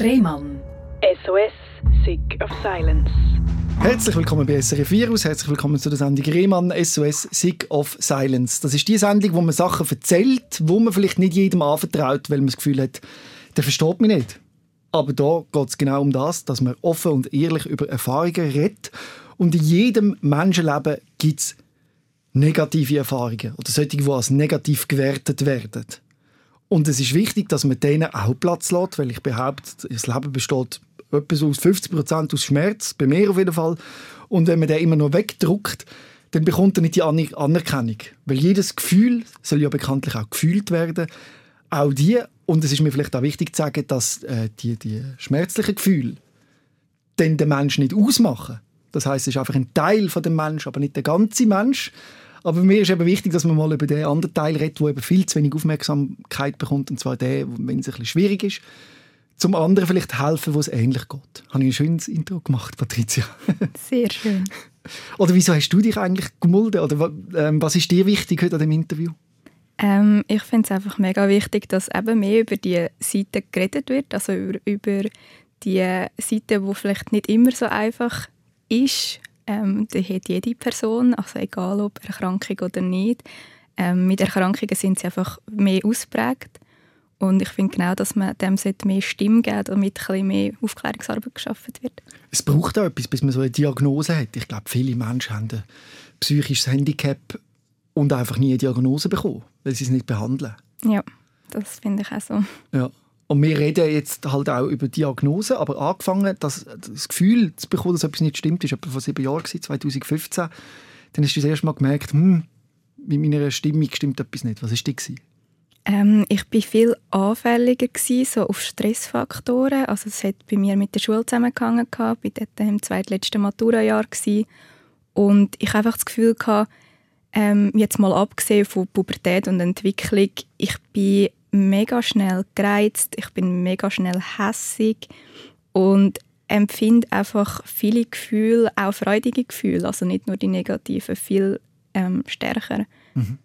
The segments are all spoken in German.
Rehmann. SOS, Sick of Silence. Herzlich willkommen bei SRF Virus, herzlich willkommen zu der Sendung Rehmann SOS Sick of Silence. Das ist die Sendung, wo man Sachen erzählt, wo man vielleicht nicht jedem anvertraut, weil man das Gefühl hat, der versteht mich nicht. Aber da geht es genau um das, dass man offen und ehrlich über Erfahrungen redet. Und in jedem Menschenleben gibt es negative Erfahrungen oder solche, die als negativ gewertet werden. Und es ist wichtig, dass man denen auch Platz lässt, weil ich behaupte, das Leben besteht etwa so aus 50 Prozent aus Schmerz, bei mir auf jeden Fall. Und wenn man den immer noch wegdruckt, dann bekommt er nicht die Anerkennung. Weil jedes Gefühl soll ja bekanntlich auch gefühlt werden. Auch die. Und es ist mir vielleicht auch wichtig zu sagen, dass äh, die, die schmerzlichen Gefühle den Menschen nicht ausmachen. Das heißt, es ist einfach ein Teil von dem Menschen, aber nicht der ganze Mensch. Aber mir ist eben wichtig, dass man mal über den anderen Teil redet, der eben viel zu wenig Aufmerksamkeit bekommt, und zwar der, wenn es ein bisschen schwierig ist zum anderen vielleicht helfen, wo es ähnlich geht. Habe ich ein schönes Intro gemacht, Patricia? Sehr schön. Oder wieso hast du dich eigentlich gemulden? Oder ähm, was ist dir wichtig heute an dem Interview? Ähm, ich finde es einfach mega wichtig, dass eben mehr über die Seite geredet wird, also über, über die Seite, wo vielleicht nicht immer so einfach ist. Ähm, die hat jede Person, also egal ob Erkrankung oder nicht. Ähm, mit Erkrankungen sind sie einfach mehr ausprägt. Und ich finde genau, dass man dem mehr Stimme geben damit ein bisschen mehr Aufklärungsarbeit geschaffen wird. Es braucht auch etwas, bis man so eine Diagnose hat. Ich glaube, viele Menschen haben ein psychisches Handicap und einfach nie eine Diagnose bekommen, weil sie es nicht behandeln. Ja, das finde ich auch so. Ja. Und wir reden jetzt halt auch über Diagnose, aber angefangen, das, das Gefühl zu bekommen, dass etwas nicht stimmt, ist etwa vor sieben Jahren, 2015. Dann hast du das erste Mal gemerkt, hm, mit meiner Stimmung stimmt etwas nicht. Was war das? Ähm, ich war viel anfälliger gewesen, so auf Stressfaktoren. Also es hat bei mir mit der Schule zusammengehangen. Ich war dort im zweitletzten Maturajahr. Gewesen. Und ich hatte einfach das Gefühl, gehabt, ähm, jetzt mal abgesehen von Pubertät und Entwicklung, ich bin mega schnell gereizt, ich bin mega schnell hässig und empfinde einfach viele Gefühle, auch freudige Gefühle, also nicht nur die negativen, viel ähm, stärker. Mhm.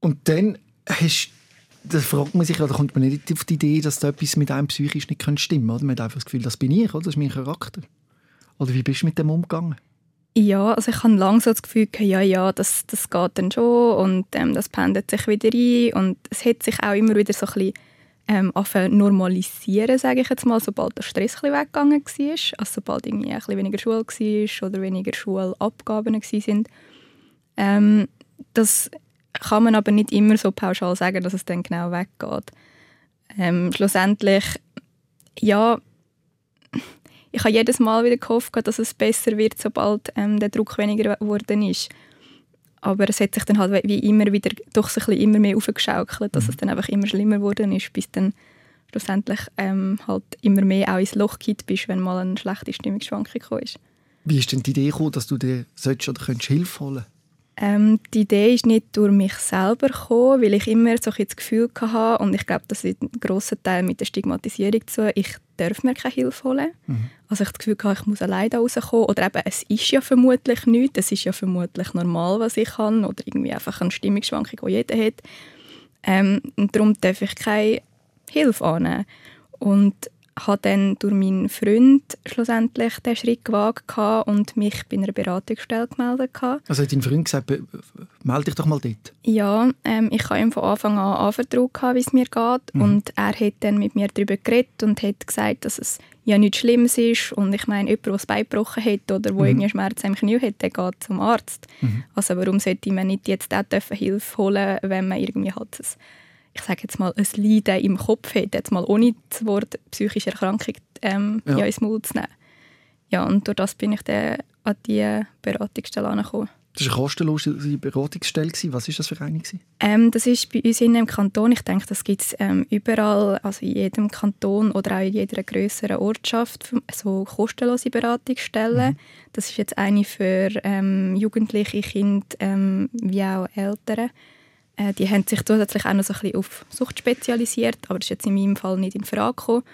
Und dann hast da fragt man sich, oder kommt man nicht auf die Idee, dass da etwas mit einem psychisch nicht stimmen kann. Man hat einfach das Gefühl, das bin ich, oder? das ist mein Charakter. Oder wie bist du mit dem umgegangen? Ja, also ich habe langsam das Gefühl, ja, ja, das, das geht dann schon und ähm, das pendelt sich wieder ein und es hat sich auch immer wieder so ein bisschen ähm, normalisieren, sage ich jetzt mal, sobald der Stress ein bisschen weggegangen war, also sobald irgendwie ein bisschen weniger Schule war oder weniger Schulabgaben waren. Ähm, das kann man aber nicht immer so pauschal sagen, dass es dann genau weggeht. Ähm, schlussendlich, ja, ich habe jedes Mal wieder gehofft, dass es besser wird, sobald ähm, der Druck weniger geworden ist. Aber es hat sich dann halt wie immer wieder doch so ein bisschen immer mehr aufgeschaukelt, dass mhm. es dann einfach immer schlimmer geworden ist, bis dann schlussendlich ähm, halt immer mehr auch ins Loch geht bist, wenn mal eine schlechte Stimmungsschwankung gekommen ist. Wie ist denn die Idee gekommen, dass du dir sollst oder könntest Hilfe holen ähm, die Idee ist nicht durch mich selber gekommen, weil ich immer so ein das Gefühl hatte, und ich glaube, das ist ein grosser Teil mit der Stigmatisierung zu, ich darf mir keine Hilfe holen. Mhm. Also ich das Gefühl hatte, ich muss alleine da rauskommen. Oder eben, es ist ja vermutlich nichts, es ist ja vermutlich normal, was ich kann. Oder irgendwie einfach eine Stimmungsschwankung, die jeder hat. Ähm, und darum darf ich keine Hilfe annehmen. Und habe dann durch meinen Freund schlussendlich den Schritt gewagt und mich bei einer Beratungsstelle gemeldet. Also hat dein Freund gesagt, melde dich doch mal dort? Ja, ähm, ich habe ihm von Anfang an anvertraut, wie es mir geht. Mhm. Und er hat dann mit mir darüber geredet und hat gesagt, dass es ja nichts Schlimmes ist. Und ich meine, jemand, der das Bein gebrochen hat oder wo mhm. irgendwie Schmerzen im Knie hat, der geht zum Arzt. Mhm. Also warum sollte man nicht jetzt auch Hilfe holen, wenn man irgendwie halt das ich sage jetzt mal, ein Leiden im Kopf hat, jetzt mal ohne das Wort psychische Erkrankung ähm, ja. ja. ins Maul zu nehmen. Ja, und durch das bin ich dann an diese Beratungsstelle angekommen. Das war eine kostenlose Beratungsstelle. Was war das für eine? Ähm, das ist bei uns in einem Kanton. Ich denke, das gibt es ähm, überall, also in jedem Kanton oder auch in jeder größeren Ortschaft, so kostenlose Beratungsstellen. Mhm. Das ist jetzt eine für ähm, Jugendliche, Kinder ähm, wie auch Eltern. Äh, die haben sich zusätzlich auch noch so ein bisschen auf Sucht spezialisiert, aber das ist jetzt in meinem Fall nicht in Frage gekommen.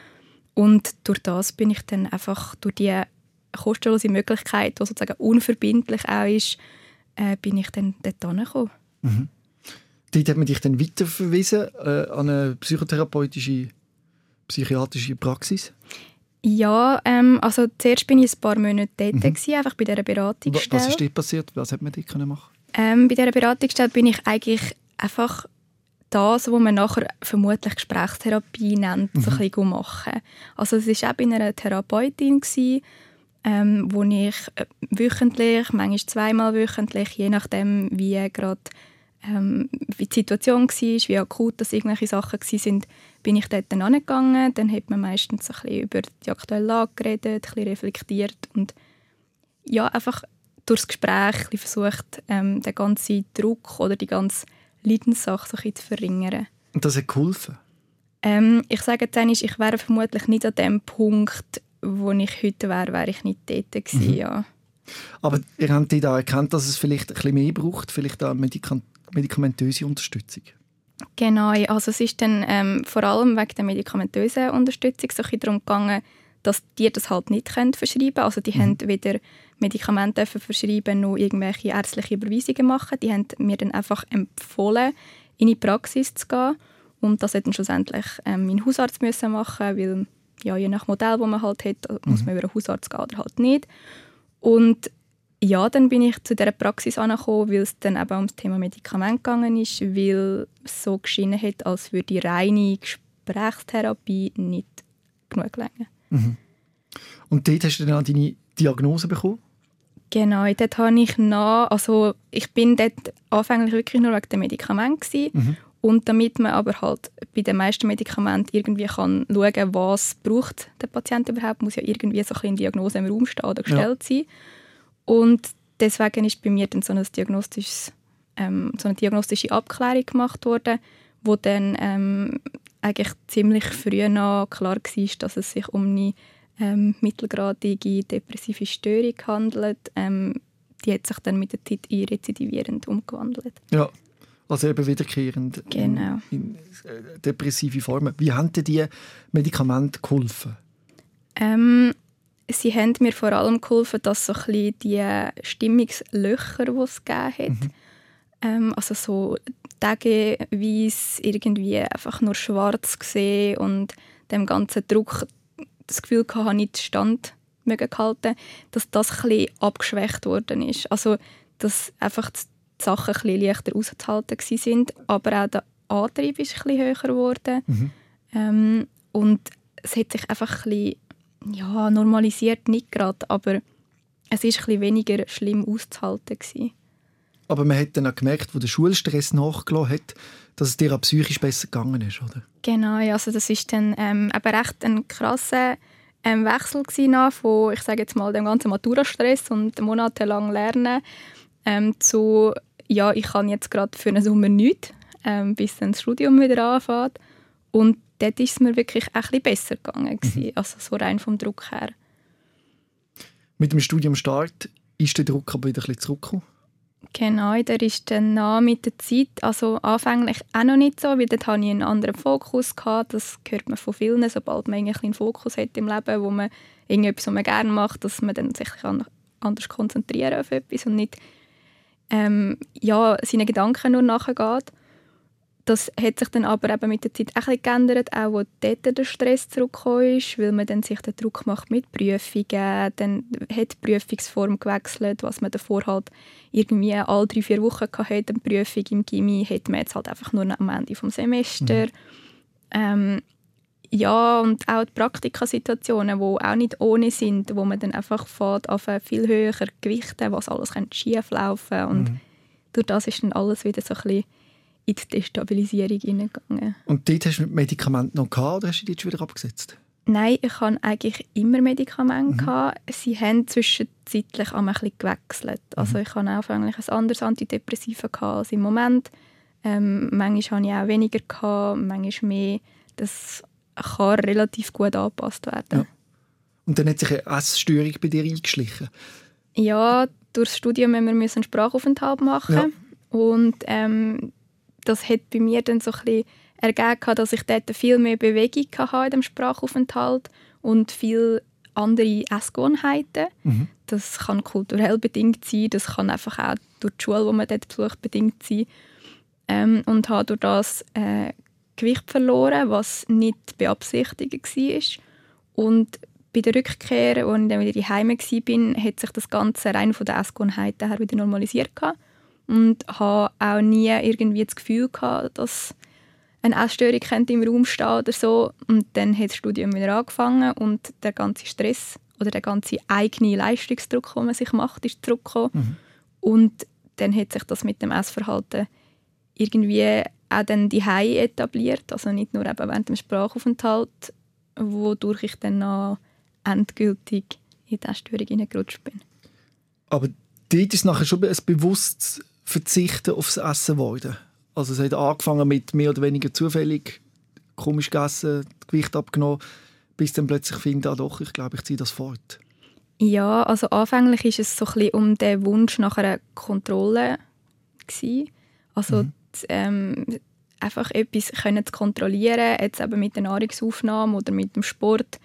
Und durch das bin ich dann einfach durch die kostenlose Möglichkeit, die sozusagen unverbindlich auch ist, äh, bin ich dann dort angekommen. Mhm. Dort hat man dich dann weiterverwiesen äh, an eine psychotherapeutische psychiatrische Praxis? Ja, ähm, also zuerst bin ich ein paar Monate dort, mhm. gewesen, einfach bei dieser Beratungsstelle. Was ist dort passiert? Was hat man dort machen ähm, Bei dieser Beratungsstelle bin ich eigentlich einfach das, was man nachher vermutlich Gesprächstherapie nennt, mhm. so ein bisschen machen. Also es war auch bei einer Therapeutin, gewesen, ähm, wo ich äh, wöchentlich, manchmal zweimal wöchentlich, je nachdem, wie gerade ähm, wie die Situation war, wie akut das irgendwelche Sachen waren, bin ich dort dann angegangen. Dann hat man meistens ein bisschen über die aktuelle Lage geredet, ein bisschen reflektiert und ja, einfach durchs Gespräch ein versucht, ähm, den ganzen Druck oder die ganze Leidenssache so ein zu verringern. Und das hat geholfen? Ähm, ich sage dann, ich wäre vermutlich nicht an dem Punkt, wo ich heute wäre, wäre ich nicht dort gewesen, mhm. ja. Aber ihr habt da erkannt, dass es vielleicht ein bisschen mehr braucht, vielleicht auch medikamentöse Unterstützung? Genau, also es ist dann ähm, vor allem wegen der medikamentösen Unterstützung so darum gegangen, dass die das halt nicht können verschreiben können. Also die mhm. haben weder Medikamente verschreiben noch irgendwelche ärztliche Überweisungen machen. Die haben mir dann einfach empfohlen, in die Praxis zu gehen. Und das hat dann schlussendlich ähm, mein Hausarzt müssen machen, weil ja, je nach Modell, das man halt hat, mhm. muss man über einen Hausarzt gehen oder halt nicht. Und ja, dann bin ich zu dieser Praxis angekommen, weil es dann eben um das Thema Medikament gegangen ist, weil es so geschienen hat, als würde die reine Gesprächstherapie nicht genug gelingen. Mhm. Und dort hast du dann auch deine Diagnose bekommen? Genau, dort habe ich nach, also ich bin dort anfänglich wirklich nur wegen dem Medikament mhm. und damit man aber halt bei den meisten Medikamenten irgendwie kann schauen, was braucht der Patient überhaupt, muss ja irgendwie so ein Diagnose im Raum stehen oder gestellt ja. sein. Und deswegen ist bei mir dann so, ein diagnostisches, ähm, so eine diagnostische Abklärung gemacht worden, wo dann ähm, eigentlich ziemlich früh noch klar war, dass es sich um eine ähm, mittelgradige depressive Störung handelt. Ähm, die hat sich dann mit der Zeit in rezidivierend umgewandelt. Ja, also eben wiederkehrend genau. in, in äh, depressive Formen. Wie haben dir die Medikamente geholfen? Ähm, sie haben mir vor allem geholfen, dass so ein bisschen die Stimmungslöcher, die es gegeben hat, mhm. ähm, also so tageweise irgendwie einfach nur schwarz gesehen und dem ganzen Druck das Gefühl hatte, nicht Stand gehalten, dass das ein abgeschwächt worden ist. Also, dass einfach die Sachen ein leichter auszuhalten sind, aber auch der Antrieb ist ein höher geworden. Mhm. Ähm, und es hat sich einfach ein bisschen ja, normalisiert nicht gerade, aber es ist ein weniger schlimm auszuhalten. Gewesen. Aber man hat dann auch gemerkt, wo der Schulstress nachgelassen hat, dass es dir auch psychisch besser gegangen ist, oder? Genau, ja, also das ist dann ähm, eben recht ein krasser ähm, Wechsel gewesen, von, ich sage jetzt mal, dem ganzen Maturastress und monatelang Lernen ähm, zu, ja, ich kann jetzt gerade für einen Sommer nichts, ähm, bis dann das Studium wieder anfängt. Und dort ist es mir wirklich ein bisschen besser gegangen, mhm. also so rein vom Druck her. Mit dem Studiumstart ist der Druck aber wieder ein bisschen zurückgekommen? Genau, der ist dann nach mit der Zeit, also anfänglich auch noch nicht so, weil dort hatte ich einen anderen Fokus. Gehabt. Das hört man von vielen, sobald man einen Fokus hat im Leben, wo man irgendetwas, was man gerne macht, dass man dann sich anders konzentrieren auf etwas und nicht ähm, ja, seinen Gedanken nur nachgeht. Das hat sich dann aber eben mit der Zeit auch ein geändert, auch wo dort der Stress zurückgekommen ist, weil man dann sich den Druck macht mit Prüfungen, dann hat die Prüfungsform gewechselt, was man davor halt irgendwie alle drei, vier Wochen hatte, eine Prüfung im Gimmi, hat man jetzt halt einfach nur am Ende des Semesters. Mhm. Ähm, ja, und auch die Praktikasituationen, die auch nicht ohne sind, wo man dann einfach fährt auf viel höher Gewichte, was alles schief laufen und mhm. durch das ist dann alles wieder so ein bisschen in die Destabilisierung hineingegangen. Und dort hast du Medikamente noch gehabt oder hast du die jetzt wieder abgesetzt? Nein, ich hatte eigentlich immer Medikamente. Mhm. Sie haben zwischenzeitlich auch ein bisschen gewechselt. Also mhm. ich hatte anfänglich ein anderes Antidepressiva als im Moment. Ähm, manchmal hatte ich auch weniger, gehabt, manchmal mehr. Das kann relativ gut angepasst werden. Ja. Und dann hat sich eine Essstörung bei dir eingeschlichen? Ja, durch das Studium müssen wir einen Sprachaufenthalt machen. Ja. Und ähm, das hat bei mir dann so ein bisschen ergeben, dass ich dort viel mehr Bewegung hatte in dem Sprachaufenthalt und viel andere Essgewohnheiten. Mhm. Das kann kulturell bedingt sein, das kann einfach auch durch die Schule, die man dort besucht, bedingt sein. Ähm, und habe durch das äh, Gewicht verloren, was nicht beabsichtigt war. Und bei der Rückkehr, als ich dann wieder heim war, hat sich das Ganze rein von der Essgewohnheiten her wieder normalisiert. Und habe auch nie irgendwie das Gefühl gehabt, dass eine Essstörung im Raum stehen oder so. Und dann hat das Studium wieder angefangen und der ganze Stress oder der ganze eigene Leistungsdruck, den man sich macht, ist zurückgekommen. Mhm. Und dann hat sich das mit dem Essverhalten irgendwie auch dann die etabliert, also nicht nur eben während dem Sprachaufenthalt, wodurch ich dann noch endgültig in die Essstörung hineingerutscht bin. Aber dort ist nachher schon ein bewusstes Verzichten aufs Essen geworden? Also es hat angefangen mit mehr oder weniger zufällig komisch gegessen, Gewicht abgenommen, bis dann plötzlich finde, ah doch, ich glaube, ich ziehe das fort. Ja, also anfänglich ist es so ein bisschen um den Wunsch nach einer Kontrolle gewesen. Also mhm. die, ähm, einfach etwas können zu kontrollieren, jetzt eben mit der Nahrungsaufnahme oder mit dem Sport,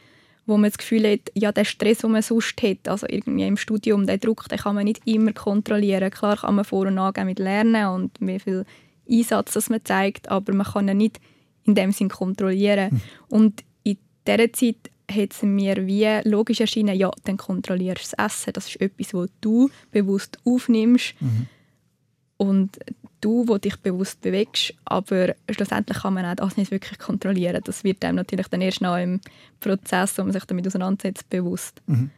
wo man das Gefühl hat, ja, der Stress, den man sonst hat, also irgendwie im Studium, der Druck, den kann man nicht immer kontrollieren. Klar kann man vor- und nachgehen mit Lernen und wie viel Einsatz das man zeigt, aber man kann ihn nicht in dem Sinn kontrollieren. Mhm. Und in dieser Zeit hat es mir wie logisch erschienen, ja, dann kontrollierst du das Essen. Das ist etwas, was du bewusst aufnimmst mhm. und du, wo dich bewusst bewegst. Aber schlussendlich kann man auch das nicht wirklich kontrollieren. Das wird einem natürlich dann erst noch im Prozess, wo man sich damit auseinandersetzt, bewusst. Mhm.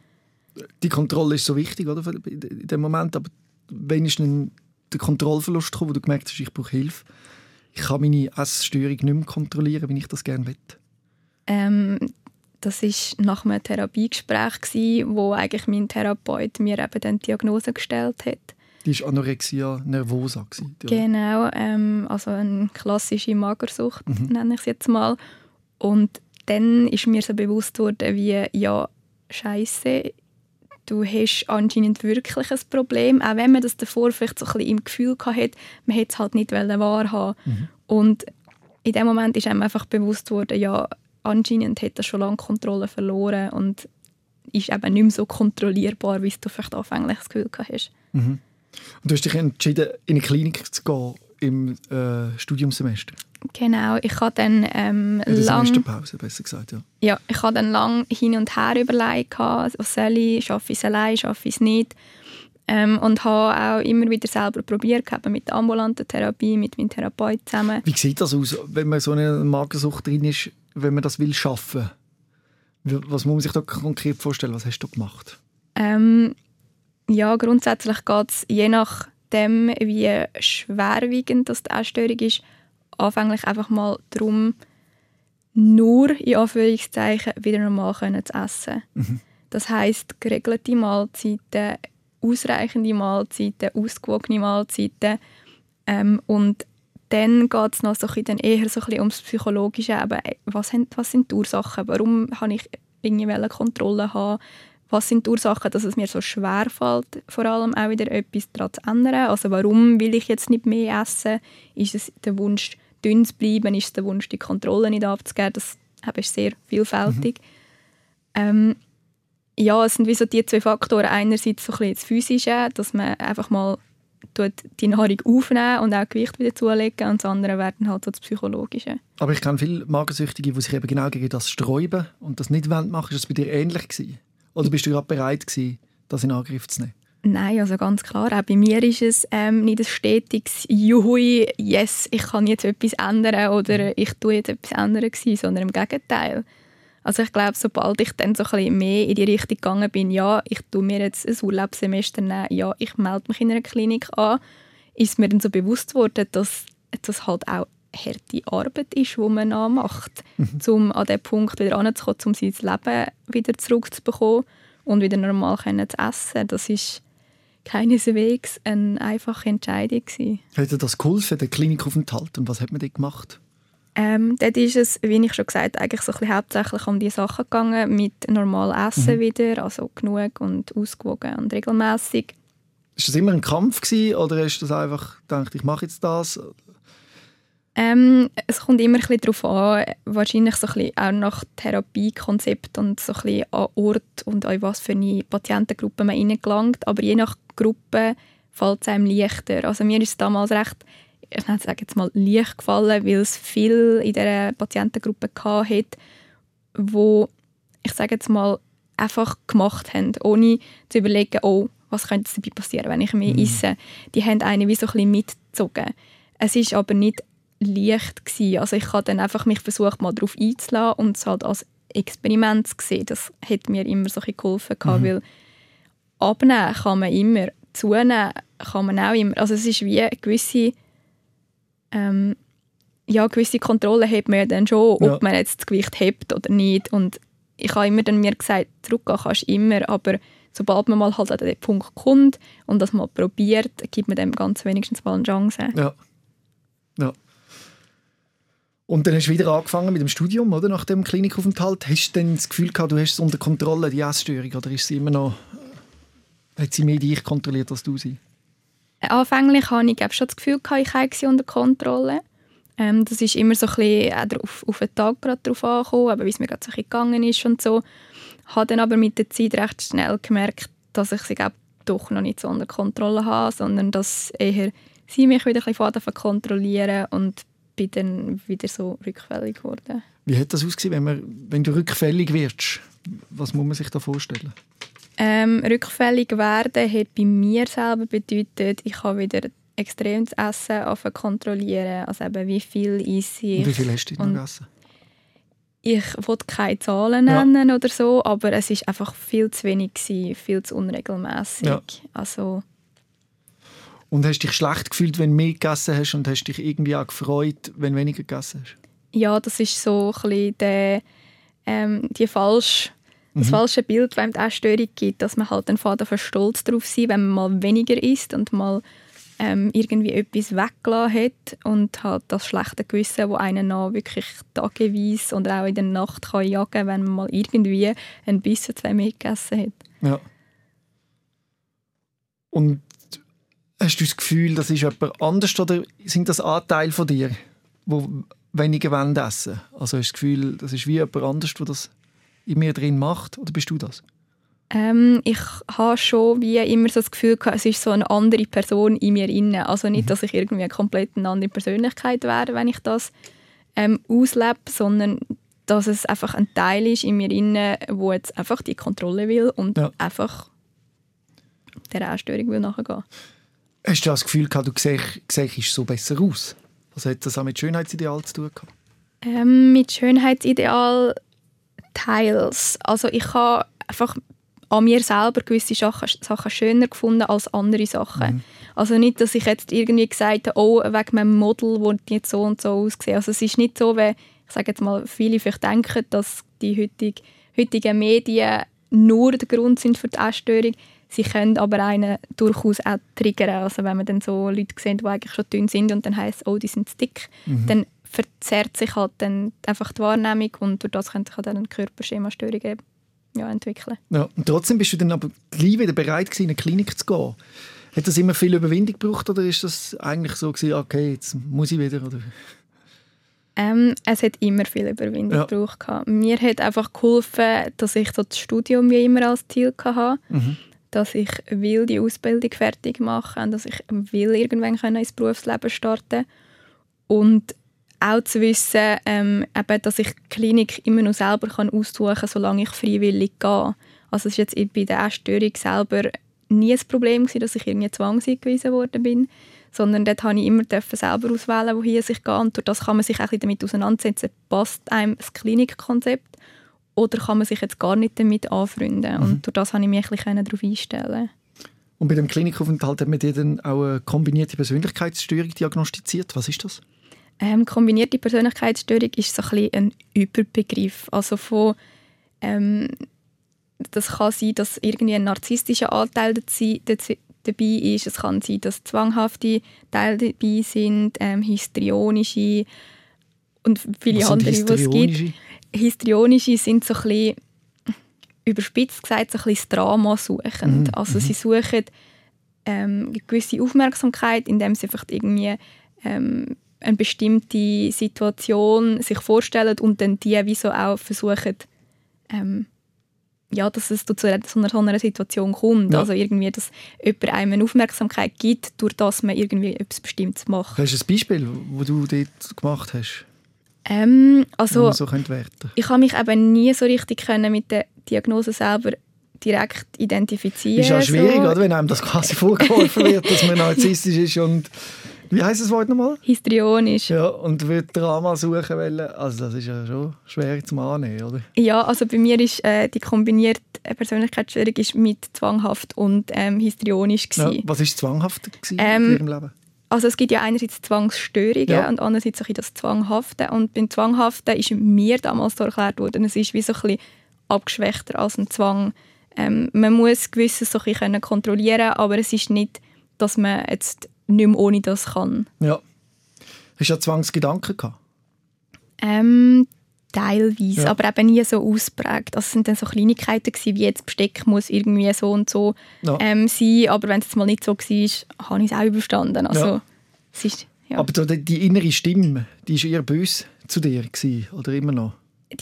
Die Kontrolle ist so wichtig, oder, in dem Moment. Aber wenn ist denn der Kontrollverlust gekommen, wo du gemerkt hast, ich brauche Hilfe. Ich kann meine Essstörung nicht mehr kontrollieren, wie ich das gerne will. Ähm, das war nach einem Therapiegespräch, gewesen, wo eigentlich mein Therapeut mir eben dann die Diagnose gestellt hat. Die war Anorexia nervosa. Gewesen, genau, ähm, also eine klassische Magersucht, mhm. nenne ich es jetzt mal. Und dann ist mir so bewusst worden, wie, ja, Scheiße, du hast anscheinend wirklich ein Problem, auch wenn man das davor vielleicht so ein bisschen im Gefühl hatte, man hätte es halt nicht wahrhaben mhm. Und in dem Moment ist einem einfach bewusst worden, ja, anscheinend hat er schon lange Kontrolle verloren und ist eben nicht mehr so kontrollierbar, wie du vielleicht anfänglich das Gefühl hast. Mhm. Und du hast dich entschieden, in eine Klinik zu gehen im äh, Studiumsemester? Genau, ich habe dann ähm, der lang... Semesterpause, besser gesagt, ja. Ja, ich habe dann lang hin und her überlegt, was soll ich, schaffe ich es allein, schaffe ich es nicht. Ähm, und habe auch immer wieder selber probiert, mit der ambulanten Therapie, mit meinem Therapeut zusammen. Wie sieht das aus, wenn man so eine Magersucht drin ist, wenn man das will schaffen? Was muss man sich da konkret vorstellen? Was hast du gemacht? Ähm, ja, grundsätzlich geht es je nachdem, wie schwerwiegend das die Essstörung ist, anfänglich einfach mal darum, nur in Anführungszeichen wieder normal können zu essen. Mhm. Das heißt geregelte Mahlzeiten, ausreichende Mahlzeiten, ausgewogene Mahlzeiten ähm, und dann geht es noch so ein eher so ein bisschen ums Psychologische. Eben, was, haben, was sind die Ursachen? Warum habe ich irgendwie Kontrolle haben? Was sind die Ursachen, dass es mir so schwer fällt, vor allem auch wieder etwas daran zu ändern? Also warum will ich jetzt nicht mehr essen? Ist es der Wunsch, dünn zu bleiben? Ist es der Wunsch, die Kontrolle nicht abzugeben? Das ist sehr vielfältig. Mhm. Ähm, ja, es sind wie so die zwei Faktoren. Einerseits so ein bisschen das Physische, dass man einfach mal die Nahrung aufnehmen und auch Gewicht wieder zulegen und das andere werden halt so das Psychologische. Aber ich kenne viele Magersüchtige, die sich eben genau gegen das sträuben und das nicht machen wollen. Ist das bei dir ähnlich gewesen? Oder bist du gerade bereit gewesen, das in Angriff zu nehmen? Nein, also ganz klar. Auch bei mir ist es ähm, nicht ein stetiges Juhui, yes, ich kann jetzt etwas ändern oder mhm. ich tue jetzt etwas ändern gewesen, sondern im Gegenteil. Also ich glaube, sobald ich dann so ein bisschen mehr in die Richtung gegangen bin, ja, ich tue mir jetzt ein Urlaubssemester nehmen, ja, ich melde mich in einer Klinik an, ist mir dann so bewusst geworden, dass das halt auch harte Arbeit ist, die man macht, mhm. um an den Punkt wieder anzukommen, um sein Leben wieder zurückzubekommen und wieder normal zu essen. Das ist keineswegs eine einfache Entscheidung. Hat dir das geholfen, der Klinikaufenthalt, und was hat man dort gemacht? Ähm, dort ist es, wie ich schon gesagt habe, eigentlich so ein bisschen hauptsächlich um die Sachen gegangen, mit normal Essen mhm. wieder, also genug und ausgewogen und regelmäßig. Ist das immer ein Kampf gewesen, oder hast du das einfach gedacht, ich mache jetzt das? Ähm, es kommt immer ein bisschen darauf an, wahrscheinlich so ein bisschen auch nach Therapiekonzept und so ein bisschen an Ort und an was für eine Patientengruppe man reingelangt. Aber je nach Gruppe fällt es einem leichter. Also mir ist es damals recht ich sage jetzt mal, leicht gefallen, weil es viel in dieser Patientengruppe hatte, wo ich sage jetzt mal, einfach gemacht haben, ohne zu überlegen, oh, was könnte dabei passieren, wenn ich mehr mhm. esse. Die haben einen wie so ein bisschen mitgezogen. Es ist aber nicht leicht gewesen. Also ich habe dann einfach mich versucht, mal darauf einzulassen und es halt als Experiment zu sehen. Das hat mir immer so ein geholfen, mhm. weil abnehmen kann man immer, zunehmen kann man auch immer. Also es ist wie eine gewisse, ähm, ja, gewisse Kontrolle hat man ja dann schon, ob ja. man jetzt das Gewicht hebt oder nicht. Und ich habe immer dann mir gesagt, zurückgehen kannst du immer, aber sobald man mal halt an den Punkt kommt und das mal probiert, gibt man dem ganz wenigstens mal eine Chance. Ja. ja. Und dann hast du wieder angefangen mit dem Studium, oder? Nach dem Klinikaufenthalt. Hast du denn das Gefühl gehabt, du hast es unter Kontrolle, die Essstörung, oder ist sie immer noch, hat sie mehr dich kontrolliert als du sie? Anfänglich hatte ich schon das Gefühl, gehabt, ich habe sie unter Kontrolle. Ähm, das ist immer so ein bisschen auf, auf den Tag gerade drauf angekommen, wie es mir gerade so gegangen ist und so. Habe dann aber mit der Zeit recht schnell gemerkt, dass ich sie doch noch nicht so unter Kontrolle habe, sondern dass eher sie mich wieder ein bisschen kontrollieren und bin dann wieder so rückfällig geworden. Wie hat das ausgesehen, wenn, man, wenn du rückfällig wirst? Was muss man sich da vorstellen? Ähm, rückfällig werden hat bei mir selber bedeutet, ich habe wieder extrem das Essen kontrollieren. Also eben, wie viel ich. Und wie viel hast du noch gegessen? Ich wollte keine Zahlen nennen ja. oder so, aber es ist einfach viel zu wenig gewesen, viel zu unregelmäßig. Ja. Also und hast du dich schlecht gefühlt, wenn du mehr gegessen hast und hast dich irgendwie auch gefreut, wenn du weniger gegessen hast? Ja, das ist so ein bisschen der, ähm, die falsche das mhm. falsche Bild, wenn es auch Störung gibt, dass man halt den Vater stolz darauf sein, wenn man mal weniger isst und mal ähm, irgendwie etwas weggelassen hat und hat das schlechte Gewissen, wo einen noch wirklich tageweise und auch in der Nacht kann jagen, wenn man mal irgendwie ein bisschen zwei mehr gegessen hat. Ja. Und hast du das Gefühl, das ist jemand anders oder sind das Anteile von dir, wo weniger wollen essen? Also hast du das Gefühl, das ist wie jemand anders, der das in mir drin macht oder bist du das? Ähm, ich habe schon wie immer so das Gefühl gehabt, es ist so eine andere Person in mir inne. Also nicht, mhm. dass ich irgendwie eine komplett eine andere Persönlichkeit wäre, wenn ich das ähm, auslebe, sondern dass es einfach ein Teil ist in mir inne, wo jetzt einfach die Kontrolle will und ja. einfach der Anstörung will nachgehen. Hast du das Gefühl gehabt, du siehst so besser aus? Was hat das auch mit Schönheitsideal zu tun gehabt? Ähm, mit Schönheitsideal teils. Also ich habe einfach an mir selber gewisse Sachen, Sachen schöner gefunden als andere Sachen. Mhm. Also nicht, dass ich jetzt irgendwie gesagt habe, oh, wegen meinem Model, wo jetzt so und so aussehen. Also es ist nicht so, wie, ich sage jetzt mal, viele vielleicht denken, dass die heutige, heutigen Medien nur der Grund sind für die Essstörung. Sie können aber einen durchaus auch triggern. Also wenn man dann so Leute sieht, die eigentlich schon dünn sind und dann heisst oh, die sind dick, mhm. dann verzerrt sich halt dann einfach die Wahrnehmung und durch das könnte sich halt dann eine Körperschemastörung ja, entwickeln. Ja, und trotzdem bist du dann aber gleich wieder bereit gewesen, in eine Klinik zu gehen. Hat das immer viel Überwindung gebraucht oder ist das eigentlich so gewesen, okay, jetzt muss ich wieder? Oder? Ähm, es hat immer viel Überwindung ja. gebraucht. Mir hat einfach geholfen, dass ich so das Studium wie immer als Ziel hatte. Mhm. Dass ich will die Ausbildung fertig machen und dass ich will irgendwann ins Berufsleben starten. Und auch zu wissen, ähm, eben, dass ich die Klinik immer noch selber kann aussuchen kann, solange ich freiwillig gehe. Also es ist jetzt bei der Essstörung selber nie ein Problem gewesen, dass ich irgendwie zwangseingewiesen worden bin, sondern dort habe ich immer selber auswählen, wohin ich gehe und durch das kann man sich auch damit auseinandersetzen, passt einem das Klinikkonzept oder kann man sich jetzt gar nicht damit anfreunden mhm. und durch das habe ich mich ein bisschen darauf einstellen Und bei dem Klinikaufenthalt hat man dir dann auch eine kombinierte Persönlichkeitsstörung diagnostiziert. Was ist das? Ähm, kombinierte Persönlichkeitsstörung ist so ein, ein Überbegriff. Also von, ähm, das kann sein, dass irgendwie ein narzisstischer Anteil dabei ist. Es kann sein, dass zwanghafte Teile dabei sind, ähm, histrionische und viele andere, die es gibt. Histrionische sind so ein bisschen, überspitzt gesagt, so ein bisschen das Drama suchend. Mhm. Also sie mhm. suchen ähm, eine gewisse Aufmerksamkeit, indem sie einfach irgendwie ähm, eine bestimmte Situation sich vorstellen und dann die wie so auch versuchen, ähm, ja, dass es zu einer, so einer Situation kommt. Ja. Also irgendwie, dass jemand einem eine Aufmerksamkeit gibt, durch das man irgendwie etwas Bestimmtes macht. Hast du ein Beispiel, wo du dort gemacht hast, Ähm, also, so ich habe mich eben nie so richtig können mit der Diagnose selber direkt identifizieren. Ist ja schwierig, so. oder, wenn einem das quasi vorgeworfen wird, dass man narzisstisch ist und wie heißt das Wort nochmal? Histrionisch. Ja. Ja, und wird Drama suchen wollen. Also das ist ja schon schwer zu annehmen, oder? also bei mir ist äh, die kombinierte Persönlichkeitsstörung ist mit zwanghaft und ähm, histrionisch Ja, was war zwanghaft gewesen Ähm, in Ihrem Leben? Also es gibt ja einerseits Zwangsstörungen Ja. und andererseits ein das Zwanghafte. Und beim Zwanghaften ist mir damals so erklärt worden, es ist wie so ein bisschen abgeschwächter als ein Zwang. Ähm, man muss gewisses so ein bisschen können kontrollieren, aber es ist nicht, dass man jetzt nicht mehr ohne das kann. Ja. Hast du ja Zwangsgedanken gehabt? Ähm, teilweise, Ja. aber eben nie so ausprägt. Also es sind dann so Kleinigkeiten gewesen, wie jetzt Besteck muss irgendwie so und so Ja. ähm, sein, aber wenn es jetzt mal nicht so war, habe ich es auch überstanden. Also Ja. es ist. Aber so die, die innere Stimme, die war eher böse zu dir gewesen, oder immer noch?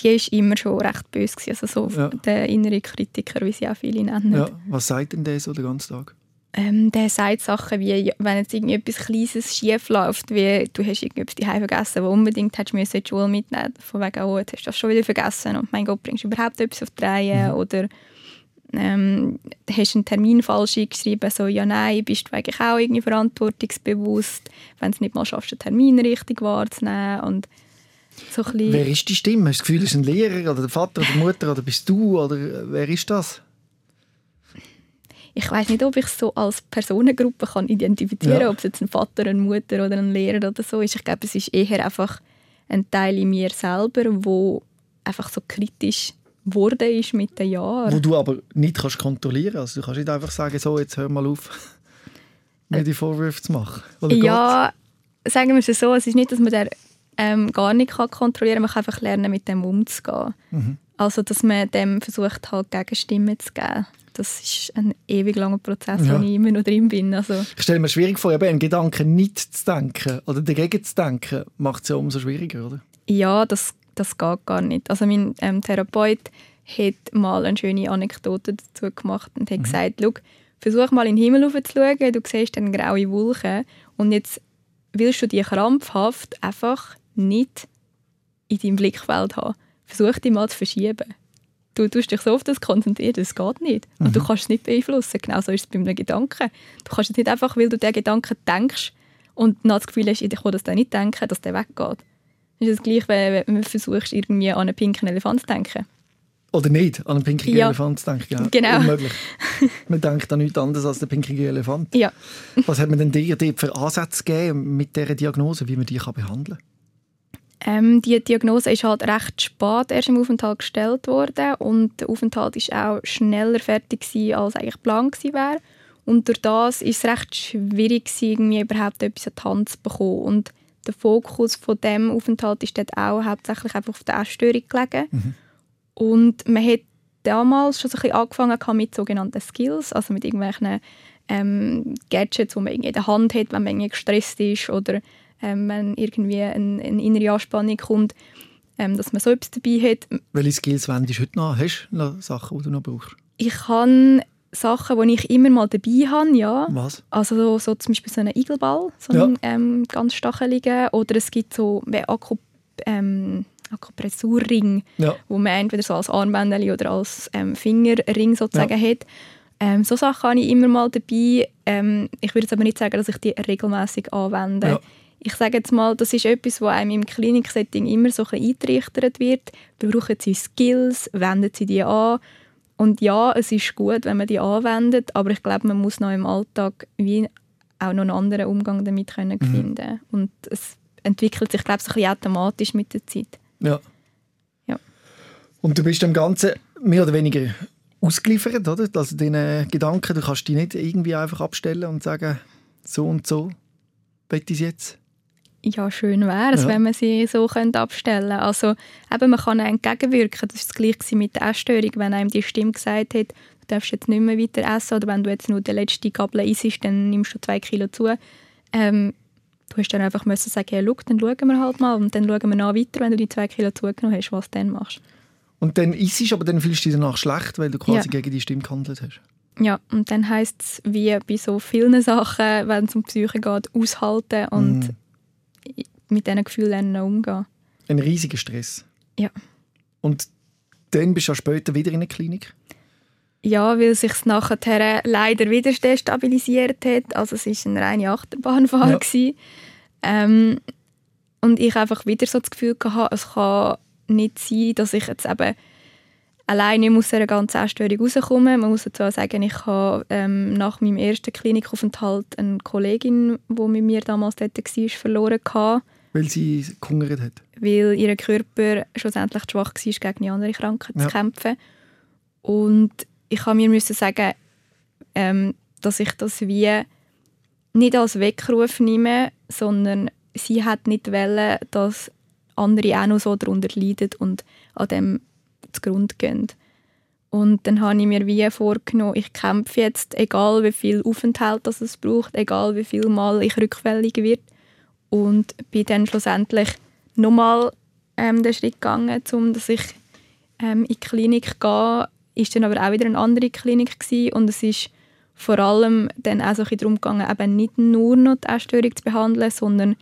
die ist immer schon recht böse gewesen. Also so der innere Kritiker, wie sie auch viele nennen. Was sagt denn der so den ganzen Tag? Ähm, der sagt Sachen wie, wenn jetzt irgendwie etwas Kleines schief läuft, wie du hast irgendetwas daheim vergessen, wo unbedingt hättest du in die Schule mitnehmen Von wegen, oh, jetzt hast du das schon wieder vergessen und mein Gott, bringst du überhaupt etwas auf die Reihe? Oder ähm, hast einen Termin falsch eingeschrieben, so, ja, nein, bist du eigentlich auch irgendwie verantwortungsbewusst, wenn du es nicht mal schaffst, den Termin richtig wahrzunehmen und so. Wer ist die Stimme? Hast du das Gefühl, ist ein Lehrer oder der Vater oder die Mutter oder bist du oder äh, wer ist das? Ich weiß nicht, ob ich es so als Personengruppe kann identifizieren, Ja. ob es jetzt ein Vater, eine Mutter oder ein Lehrer oder so ist. Ich glaube, es ist eher einfach ein Teil in mir selber, wo einfach so kritisch geworden ist mit den Jahren. Wo du aber nicht kannst kontrollieren kannst. Also du kannst nicht einfach sagen, so, jetzt hör mal auf, mir die Vorwürfe zu machen. Oder ja, sagen wir es so, es ist nicht, dass man den ähm, gar nicht kann kontrollieren kann, man kann einfach lernen, mit dem umzugehen. Mhm. Also, dass man dem versucht, halt Gegenstimmen zu geben. Das ist ein ewig langer Prozess, Ja. wo ich immer noch drin bin. Also, Ich stelle mir schwierig vor, eben einen Gedanken nicht zu denken oder dagegen zu denken, macht es ja umso schwieriger, oder? Ja, das, das geht gar nicht. Also mein ähm, Therapeut hat mal eine schöne Anekdote dazu gemacht und hat gesagt, «Schau, versuch mal in den Himmel zu schauen, du siehst dann graue Wolken und jetzt willst du die krampfhaft einfach nicht in deinem Blickfeld haben. Versuch die mal zu verschieben. Du tust dich so auf das konzentrieren, das geht nicht. Und du kannst es nicht beeinflussen. Genauso ist es bei einem Gedanken. Du kannst jetzt nicht einfach, weil du den Gedanken denkst und dann das Gefühl hast, ich kann das dann nicht denken, dass der weggeht. Das ist das gleiche, wenn du versuchst, irgendwie an einen pinken Elefant zu denken. Oder nicht, an einen pinkigen Ja. Elefant zu denken. Ja, Genau. Unmöglich. Man denkt an nichts anderes als den pinkigen Elefant. Ja. Was hat man denn dir dort für Ansätze gegeben mit dieser Diagnose, wie man die kann behandeln Ähm, die Diagnose ist halt recht spät erst im Aufenthalt gestellt worden und der Aufenthalt ist auch schneller fertig gewesen, als eigentlich geplant gewesen wäre. Und durch das ist es recht schwierig gewesen, irgendwie überhaupt etwas an die Hand zu bekommen. Und der Fokus von dem Aufenthalt ist dort auch hauptsächlich einfach auf der Essstörung gelegen. Und man hat damals schon so ein bisschen angefangen mit sogenannten Skills, also mit irgendwelchen ähm, Gadgets, die man in der Hand hat, wenn man irgendwie gestresst ist oder ähm, wenn irgendwie eine, eine innere Anspannung kommt, ähm, dass man so etwas dabei hat. Welche Skills wendest du heute noch? Hast du noch Sachen, die du noch brauchst? Ich habe Sachen, die ich immer mal dabei habe, ja. Was? Also so, so zum Beispiel so einen Igelball, so Ja. einen ähm, ganz stacheligen. Oder es gibt so wie Akku, ähm, Akupressurring, Ja. wo man entweder so als Armbändchen oder als ähm, Fingerring sozusagen hat. Ähm, so Sachen habe ich immer mal dabei. Ähm, ich würde jetzt aber nicht sagen, dass ich die regelmäßig anwende. Ja. Ich sage jetzt mal, das ist etwas, was einem im Kliniksetting immer so ein bisschen eingetrichtert wird. Brauchen Sie Skills, wenden Sie die an. Und ja, es ist gut, wenn man die anwendet, aber ich glaube, man muss noch im Alltag wie auch noch einen anderen Umgang damit können Mhm. finden. Und es entwickelt sich, glaube ich, so ein bisschen automatisch mit der Zeit. Ja. Ja. Und du bist dem Ganzen mehr oder weniger ausgeliefert, oder? Also deine Gedanken, du kannst die nicht irgendwie einfach abstellen und sagen, so und so, es jetzt? Ja, schön wäre es, Ja. wenn man sie so könnte abstellen könnte. Also, eben, man kann entgegenwirken. Das ist das Gleiche mit der Essstörung. Wenn einem die Stimme gesagt hat, du darfst jetzt nicht mehr weiter essen oder wenn du jetzt nur die letzte Gabel isst, dann nimmst du zwei Kilo zu. Ähm, du hast dann einfach müssen sagen, ja, schau, dann schauen wir halt mal und dann schauen wir nach weiter, wenn du die zwei Kilo zugenommen hast, was du dann machst. Und dann es, aber dann fühlst du dich danach schlecht, weil du quasi Ja. gegen die Stimme gehandelt hast. Ja, und dann heisst es, wie bei so vielen Sachen, wenn es um Psyche geht, aushalten und Mhm. Mit diesen Gefühlen lernen umgehen. Ein riesiger Stress. Ja. Und dann bist du ja später wieder in der Klinik. Ja, weil sich nachher leider wieder destabilisiert hat. Also es war eine reine Achterbahnfahrt. Ja. gewesen. Ähm, und ich einfach wieder so das Gefühl hatte, es kann nicht sein, dass ich jetzt eben alleine aus einer ganzen Essstörung rauskomme. Man muss dazu sagen, ich habe ähm, nach meinem ersten Klinikaufenthalt eine Kollegin, die mit mir damals dort war, verloren gehabt, Weil sie gehungert hat. weil ihr Körper schlussendlich zu schwach war, gegen die andere Krankheit Ja. zu kämpfen. Und ich habe mir müssen sagen, ähm, dass ich das wie nicht als Weckruf nehme, sondern sie hat nicht wollen, dass andere auch noch so darunter leiden und an dem zugrunde gehen. Und dann habe ich mir wie vorgenommen, ich kämpfe jetzt, egal wie viel Aufenthalt das es braucht, egal wie viel Mal ich rückfällig wird. Und bin dann schlussendlich nochmal ähm, den Schritt gegangen, um dass ich ähm, in die Klinik gehe. Ist dann aber auch wieder eine andere Klinik gewesen. und es ist vor allem dann auch so ein darum gegangen, eben nicht nur noch die Essstörung zu behandeln, sondern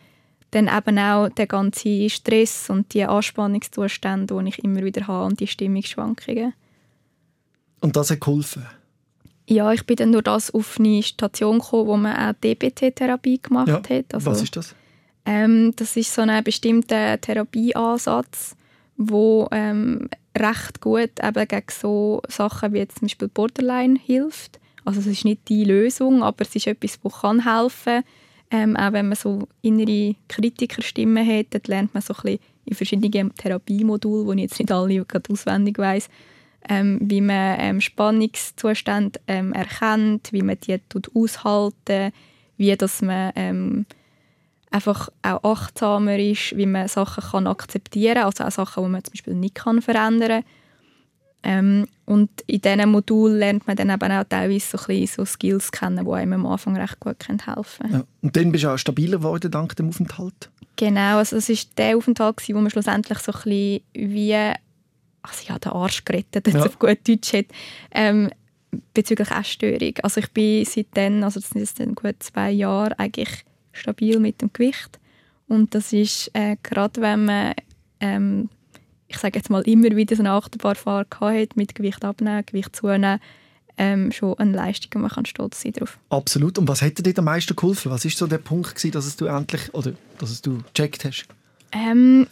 dann eben auch den ganzen Stress und die Anspannungszustände, die ich immer wieder habe und die Stimmungsschwankungen. Und das hat geholfen. Ja, ich bin dann durch das auf eine Station gekommen, wo man auch DBT-Therapie gemacht Ja. hat. Also, Was ist das? Ähm, das ist so ein bestimmter Therapieansatz, wo ähm, recht gut eben gegen so Sachen wie zum Beispiel Borderline hilft. Also es ist nicht die Lösung, aber es ist etwas, das kann helfen ähm, Auch wenn man so innere Kritikerstimmen hat, dann lernt man so ein bisschen in verschiedenen Therapiemodulen, die ich jetzt nicht alle gerade auswendig weiss, ähm, wie man ähm, Spannungszustände ähm, erkennt, wie man die tut aushalten, wie dass man ähm, einfach auch achtsamer ist, wie man Sachen kann akzeptieren, also auch Sachen, die man zum Beispiel nicht kann verändern ähm, und in diesem Modul lernt man dann eben auch teilweise so, ein so Skills kennen, die einem am Anfang recht gut helfen können. Ja. Und dann bist du auch stabiler geworden dank dem Aufenthalt. Genau, also es war der Aufenthalt, wo man schlussendlich so ein bisschen wie also ja, den Arsch gerettet, wenn Ja. auf gut Deutsch hat, ähm, bezüglich Essstörung. Also ich bin seitdem, also das sind jetzt dann gut zwei Jahre, eigentlich stabil mit dem Gewicht. Und das ist äh, gerade, wenn man, ähm, ich sage jetzt mal, immer wieder so eine Achterbahnfahrt hat, mit Gewicht abnehmen, Gewicht zunehmen, ähm, schon eine Leistung und man kann stolz sein darauf. Absolut. Und was hat dir am meisten geholfen? Was war so der Punkt, gewesen, dass es du endlich, oder dass es du gecheckt hast? Ähm,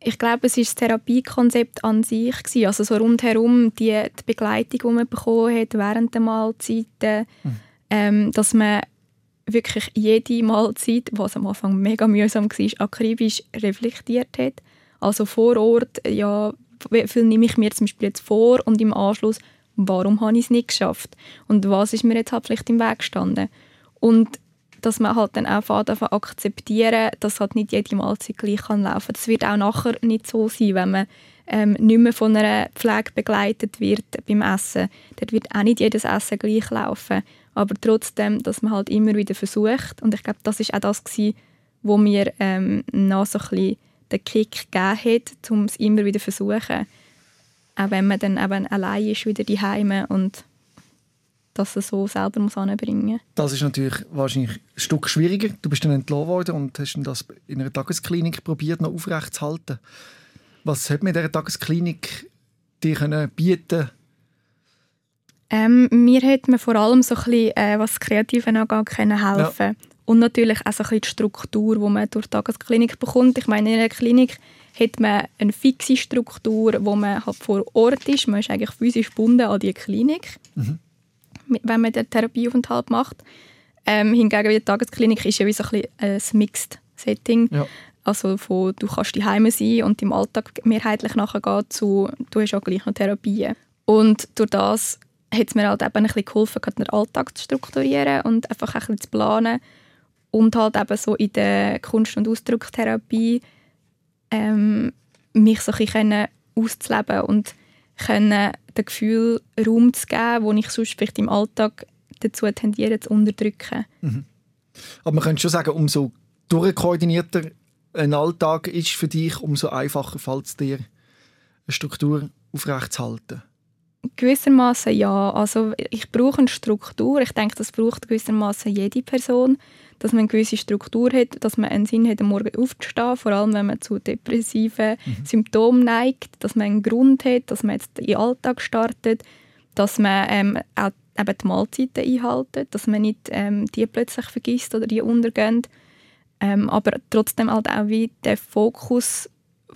ich glaube, es war das Therapiekonzept an sich. Gewesen. Also so rundherum die, die Begleitung, die man bekommen hat während der Mahlzeiten. Ähm, dass man wirklich jede Mahlzeit, was am Anfang mega mühsam war, akribisch reflektiert hat. Also vor Ort, ja, wie viel nehme ich mir zum Beispiel jetzt vor und im Anschluss, warum habe ich es nicht geschafft? Und was ist mir jetzt halt vielleicht im Weg gestanden? Und dass man halt dann auch davon akzeptieren, dass halt nicht jede Mahlzeit gleich kann laufen. Das wird auch nachher nicht so sein, wenn man ähm, nicht mehr von einer Pflege begleitet wird beim Essen. Dort wird auch nicht jedes Essen gleich laufen. Aber trotzdem, dass man halt immer wieder versucht. Und ich glaube, das ist auch das gewesen, wo mir ähm, noch so ein bisschen den Kick gegeben hat, um es immer wieder zu versuchen. Auch wenn man dann eben allein ist, wieder die Heime und das so selber muss anbringen. Das ist natürlich wahrscheinlich ein Stück schwieriger. Du bist dann entlassen worden und hast das in einer Tagesklinik probiert, noch aufrechtzuhalten. Was hat mir dieser Tagesklinik dir können bieten Ähm, mir hat man vor allem so ein bisschen, äh, was das Kreative angeht, können helfen Und natürlich auch so ein bisschen die Struktur, die man durch die Tagesklinik bekommt. Ich meine, in einer Klinik hat man eine fixe Struktur, wo man halt vor Ort ist. Man ist eigentlich physisch gebunden an die Klinik, mit- wenn man den Therapieaufenthalt macht. Ähm, hingegen bei der Tagesklinik ist ja wie so ein, bisschen ein Mixed Setting. Ja. Also von, du kannst daheim sein und im Alltag mehrheitlich nachgehen zu, du hast auch gleich noch Therapien. Und durch das hat es mir halt eben ein bisschen geholfen, den Alltag zu strukturieren und einfach ein bisschen zu planen. Und halt eben so in der Kunst- und Ausdruckstherapie ähm, mich so ein bisschen auszuleben und können den Gefühl Raum zu geben, wo ich sonst vielleicht im Alltag dazu tendiere zu unterdrücken. Aber man könnte schon sagen, umso durchkoordinierter ein Alltag ist für dich, umso einfacher fällt es dir, eine Struktur aufrechtzuhalten? Gewissermaßen ja. Also ich brauche eine Struktur. Ich denke, das braucht gewissermaßen jede Person, dass man eine gewisse Struktur hat, dass man einen Sinn hat, am Morgen aufzustehen, vor allem wenn man zu depressiven mhm. Symptomen neigt, dass man einen Grund hat, dass man jetzt in den Alltag startet, dass man ähm, auch eben die Mahlzeiten einhalten, dass man nicht ähm, die plötzlich vergisst oder die untergehen. Ähm, aber trotzdem halt auch wie der Fokus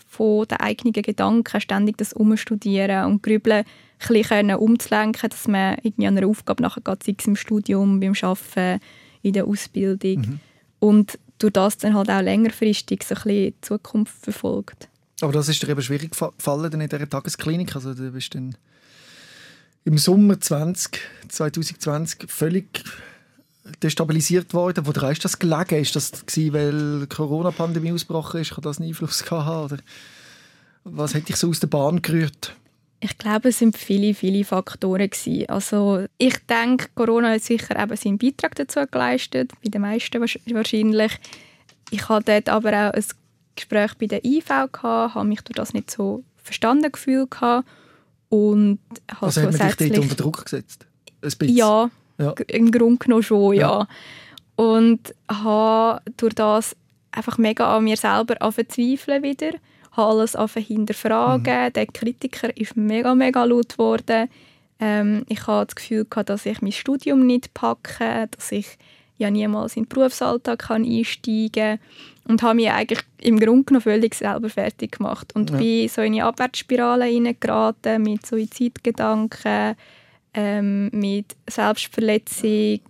von den eigenen Gedanken, ständig das Umstudieren und Grübeln bisschen umzulenken, dass man irgendwie an einer Aufgabe nachher geht, sei es im Studium, beim Arbeiten, in der Ausbildung. Mhm. Und durch das dann halt auch längerfristig so ein bisschen die Zukunft verfolgt. Aber das ist dir eben schwierig gefallen in dieser Tagesklinik? Also du bist dann im Sommer 20, 2020 völlig destabilisiert worden. Woran ist das gelegen? Ist das gewesen, weil die Corona-Pandemie ausgebrochen ist? Kann das einen Einfluss haben? Oder was hat dich so aus der Bahn gerührt? Ich glaube, es sind viele, viele Faktoren gewesen. Also ich denke, Corona hat sicher eben seinen Beitrag dazu geleistet, bei den meisten wahrscheinlich. Ich hatte dort aber auch ein Gespräch bei der IV gehabt, habe mich durch das nicht so verstanden gefühlt gehabt und habe also hat man dich dort unter Druck gesetzt? Ja, ja, im Grunde genommen schon, ja. ja. Und habe durch das einfach mega an mir selber verzweifeln wieder habe alles hinterfragen. Mhm. Der Kritiker ist mega, mega laut geworden. Ähm, ich hatte das Gefühl, gehabt, dass ich mein Studium nicht packe, dass ich ja niemals in den Berufsalltag kann einsteigen kann und habe mich eigentlich im Grunde genommen völlig selber fertig gemacht und ja. bin so in eine Abwärtsspirale hineingeraten mit Suizidgedanken, ähm, mit Selbstverletzung,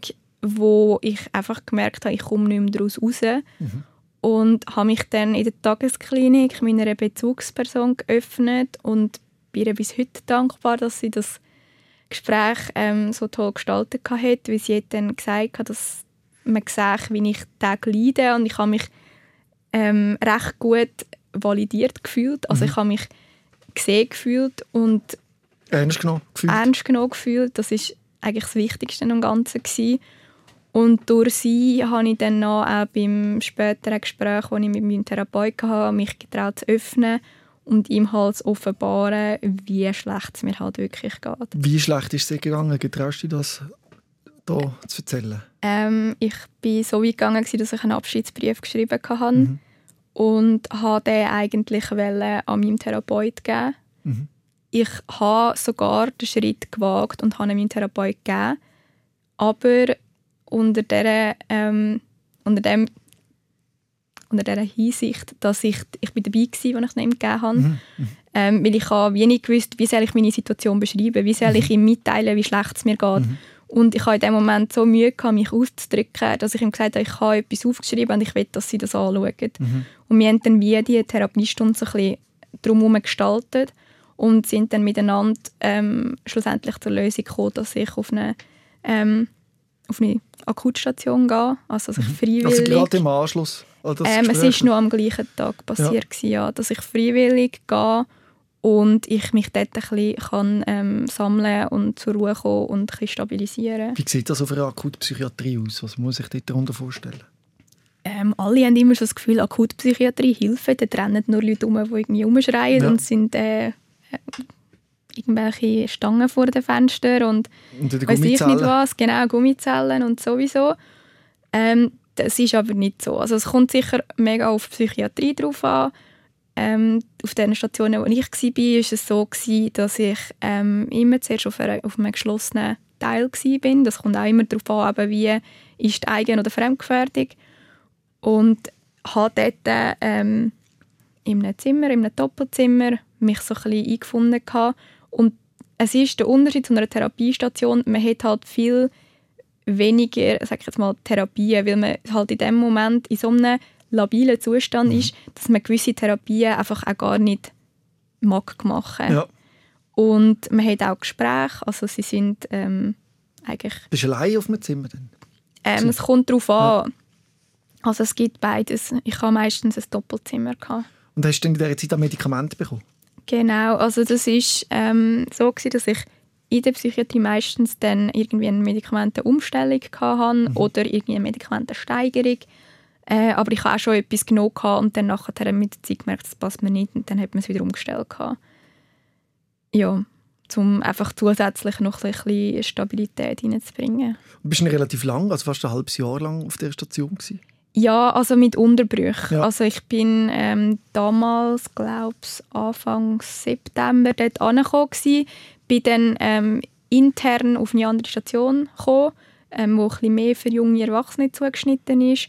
wo ich einfach gemerkt habe, ich komme nicht mehr daraus raus. Mhm und habe mich dann in der Tagesklinik meiner Bezugsperson geöffnet und bin ihr bis heute dankbar, dass sie das Gespräch ähm, so toll gestaltet hat, weil sie hat dann gesagt hat, dass man sieht, wie ich Tag leide und ich habe mich ähm, recht gut validiert gefühlt, also mhm. ich habe mich gesehen gefühlt und ernst genommen gefühlt. Ernst genommen gefühlt, das ist eigentlich das Wichtigste am Ganzen gewesen. Und durch sie habe ich dann noch auch beim späteren Gespräch, das ich mit meinem Therapeuten hatte, mich getraut zu öffnen und ihm halt zu offenbaren, wie schlecht es mir halt wirklich geht. Wie schlecht ist es dir gegangen? Getraust du das hier zu erzählen? Ähm, ich bin so weit gegangen, dass ich einen Abschiedsbrief geschrieben hatte mhm. und wollte den eigentlich an meinem Therapeuten geben. Mhm. Ich habe sogar den Schritt gewagt und habe meinem Therapeuten gegeben. Aber unter dieser, ähm, unter dem unter dieser Hinsicht, dass ich, ich bin dabei war, als ich ihm gegeben habe. Mhm. mhm. Ähm, weil ich habe wenig gewusst, wie soll ich meine Situation beschreiben, wie soll mhm. ich ihm mitteilen, wie schlecht es mir geht. Mhm. Und ich hatte in dem Moment so Mühe, gehabt, mich auszudrücken, dass ich ihm gesagt habe, ich habe etwas aufgeschrieben und ich will, dass sie das anschauen. Mhm. Und wir haben dann wie die Therapiestunde so ein bisschen drumherum gestaltet und sind dann miteinander ähm, schlussendlich zur Lösung gekommen, dass ich auf eine ähm, auf eine Akutstation gehen, also dass ich freiwillig... Also gerade im Anschluss ähm, Es war nur am gleichen Tag passiert, ja. ja. dass ich freiwillig gehe und ich mich dort ein bisschen kann, ähm, sammeln und zur Ruhe kommen und ein stabilisieren. Wie sieht das auf einer Akutpsychiatrie aus? Was muss ich dir darunter vorstellen? Ähm, alle haben immer so das Gefühl, Akutpsychiatrie hilft. Da rennen nur Leute um, die irgendwie rumschreien ja. und sind äh, irgendwelche Stangen vor den Fenstern und, und weiß ich nicht was, genau, Gummizellen und sowieso. Ähm, das ist aber nicht so. Also es kommt sicher mega auf Psychiatrie drauf an. Ähm, auf den Stationen, wo ich war, war es so, gewesen, dass ich ähm, immer zuerst auf, einer, auf einem geschlossenen Teil war. Das kommt auch immer darauf an, wie ist die Eigen- oder Fremdgefährdung. Und habe dort ähm, in einem Zimmer, in einem Doppelzimmer, mich so ein bisschen eingefunden gehabt und es ist der Unterschied zu einer Therapiestation, man hat halt viel weniger, sag ich jetzt mal, Therapien, weil man halt in dem Moment in so einem labilen Zustand mhm. ist, dass man gewisse Therapien einfach auch gar nicht mag machen. Ja. Und man hat auch Gespräche, also sie sind ähm, eigentlich... Bist du allein auf dem Zimmer dann? Ähm, es kommt darauf an. Ja. Also es gibt beides. Ich habe meistens ein Doppelzimmer. Gehabt. Und hast du in dieser Zeit auch Medikamente bekommen? Genau, also das ist ähm, so gewesen, dass ich in der Psychiatrie meistens dann irgendwie eine Medikamentenumstellung hatte mhm. oder irgendwie eine Medikamentensteigerung. Äh, aber ich habe auch schon etwas genommen und dann nachher mit der Zeit gemerkt, das passt mir nicht und dann hat man es wieder umgestellt. Gehabt. Ja, um einfach zusätzlich noch ein bisschen Stabilität reinzubringen. Du bist relativ lang, also fast ein halbes Jahr lang auf der Station gewesen. Ja, also mit Unterbrüchen. Ja. Also ich bin ähm, damals, glaube ich, Anfang September dort angekommen bin dann ähm, intern auf eine andere Station gekommen, ähm, wo ein bisschen mehr für junge Erwachsene zugeschnitten ist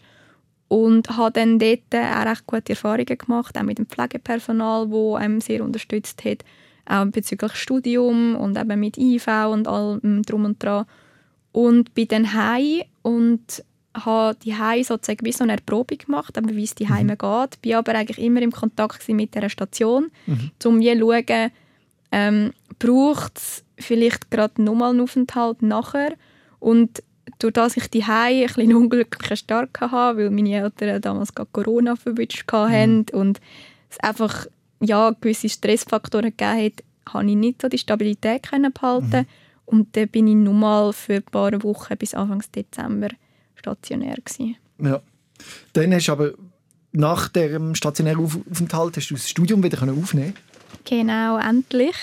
und habe dann dort auch recht gute Erfahrungen gemacht, auch mit dem Pflegepersonal, wo einem sehr unterstützt hat, auch bezüglich Studium und eben mit IV und allem drum und dran. Und bin dann heim und habe die Heim sozusagen wie so eine Erprobung gemacht, aber wie es die Heime geht. Bin aber eigentlich immer im Kontakt mit der Station, Mhm. um je zu schauen, ähm, braucht es vielleicht gerade nochmal einen Aufenthalt nachher. Und durch das ich die Heim ein bisschen einen unglücklichen Start hatte, weil meine Eltern damals gerade Corona verwünscht hatten und es einfach ja, gewisse Stressfaktoren gegeben hat, habe ich nicht so die Stabilität können behalten Und dann bin ich nochmal für ein paar Wochen bis Anfang Dezember stationär gewesen. Ja. Dann hast du aber nach dem stationären Auf- Aufenthalt hast du das Studium wieder aufnehmen Genau, endlich.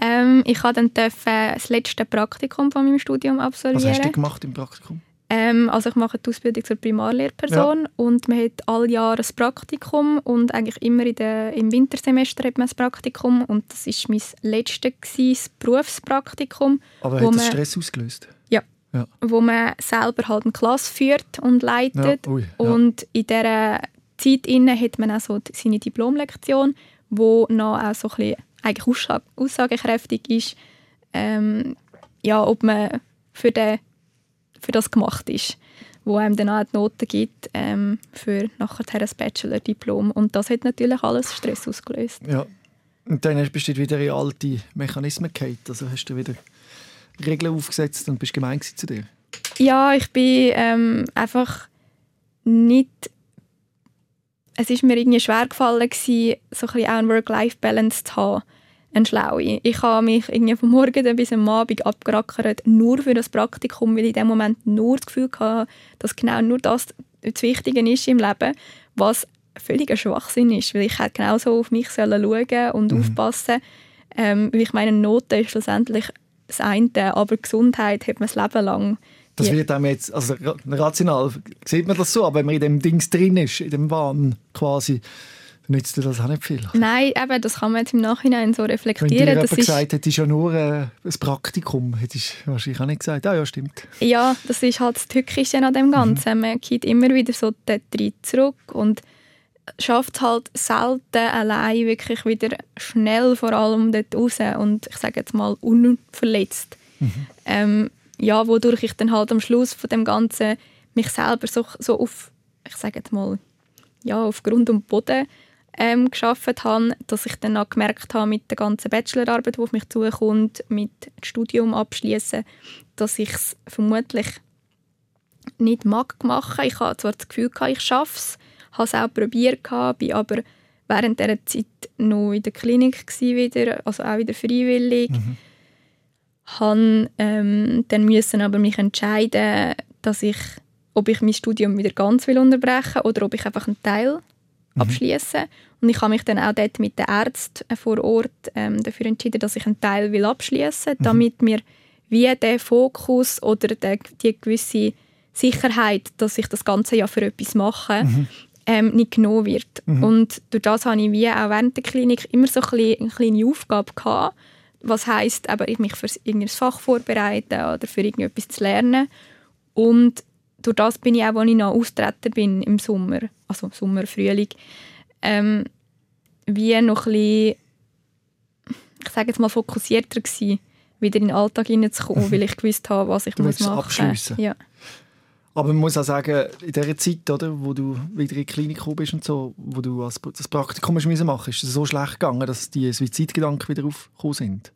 Ähm, ich durfte dann dürfen das letzte Praktikum von meinem Studium Was hast du absolvieren. gemacht im Praktikum? Ähm, also ich mache die Ausbildung zur Primarlehrperson und man hat alle Jahre ein Praktikum und eigentlich immer in der, im Wintersemester hat man ein Praktikum und das ist mein letztes gewesen, Berufspraktikum, Aber hat das Stress ausgelöst? Ja. Wo man selber halt eine Klasse führt und leitet Ja, ui, ja. und in dieser Zeit inne hat man auch so seine Diplomlektion, wo noch auch so ein bisschen eigentlich aussagekräftig ist, ähm, ja, ob man für, den, für das gemacht ist, wo einem dann auch die Noten gibt ähm, für nachher ein Bachelor-Diplom und das hat natürlich alles Stress ausgelöst. Ja. Und dann hast- du wieder in alte Mechanismen gefallen. Also hast du wieder Regeln aufgesetzt und bist gemein zu dir. Ja, ich bin ähm, einfach nicht. Es ist mir irgendwie schwer gefallen, gewesen, so ein bisschen auch eine Work-Life-Balance zu haben. Eine schlaue. Ich habe mich irgendwie vom Morgen bis am Abend abgerackert, nur für das Praktikum, weil ich in dem Moment nur das Gefühl hatte, dass genau nur das das Wichtige ist im Leben, was völliger Schwachsinn ist, weil ich hätte genauso auf mich schauen und aufpassen ähm, weil ich meine, Noten ist schlussendlich das eine, aber Gesundheit hat man das Leben lang. Das wird einem jetzt, also ra- rational sieht man das so, aber wenn man in dem Dings drin ist, in dem Wahn quasi, nützt dir das auch nicht viel. Nein, eben, das kann man jetzt im Nachhinein so Wenn dir reflektieren. jemand Das ist, gesagt hätte, ist ja nur äh, ein Praktikum, hättest du wahrscheinlich auch nicht gesagt, ah ja, stimmt. ja, das ist halt das Tückische an dem Ganzen. Man geht immer wieder so dort rein zurück und schafft es halt selten allein wirklich wieder schnell vor allem dort raus und ich sage jetzt mal unverletzt. Ähm, ja, wodurch ich dann halt am Schluss von dem Ganzen mich selber so, so auf, ich sage jetzt mal, ja, auf Grund und Boden ähm, geschafft habe, dass ich dann auch gemerkt habe mit der ganzen Bachelorarbeit, die auf mich zukommt, mit dem Studium abschließen, dass ich es vermutlich nicht mag machen. Ich habe zwar das Gefühl gehabt, ich schaffe es, habe es auch probiert bin aber während dieser Zeit noch in der Klinik wieder, also auch wieder freiwillig. Mhm. Han ähm, dann müssen aber mich entscheiden, dass ich, ob ich mein Studium wieder ganz will unterbrechen oder ob ich einfach einen Teil abschließe. Und ich habe mich dann auch dort mit den Ärzten vor Ort ähm, dafür entschieden, dass ich einen Teil will abschließen, damit mir wie der Fokus oder der, die gewisse Sicherheit, dass ich das ganze ja für etwas mache, ähm, nicht genommen wird. Und durch das habe ich wie auch während der Klinik immer so eine kleine Aufgabe gehabt, was heisst, aber ich mich für irgendein Fach vorbereiten oder für irgendetwas zu lernen. Und durch das bin ich auch, als ich noch austreten bin im Sommer, also Sommer, Frühling, ähm, wie noch ein bisschen, ich sage jetzt mal, fokussierter gewesen, wieder in den Alltag hineinzukommen, weil ich gewusst habe, was ich Du muss machen abschliessen. Ja. Aber man muss auch sagen, in dieser Zeit, oder, wo du wieder in die Klinik gekommen bist und so, wo du als- das Praktikum machen, ist es so schlecht gegangen, dass die Suizidgedanken wieder aufgekommen sind.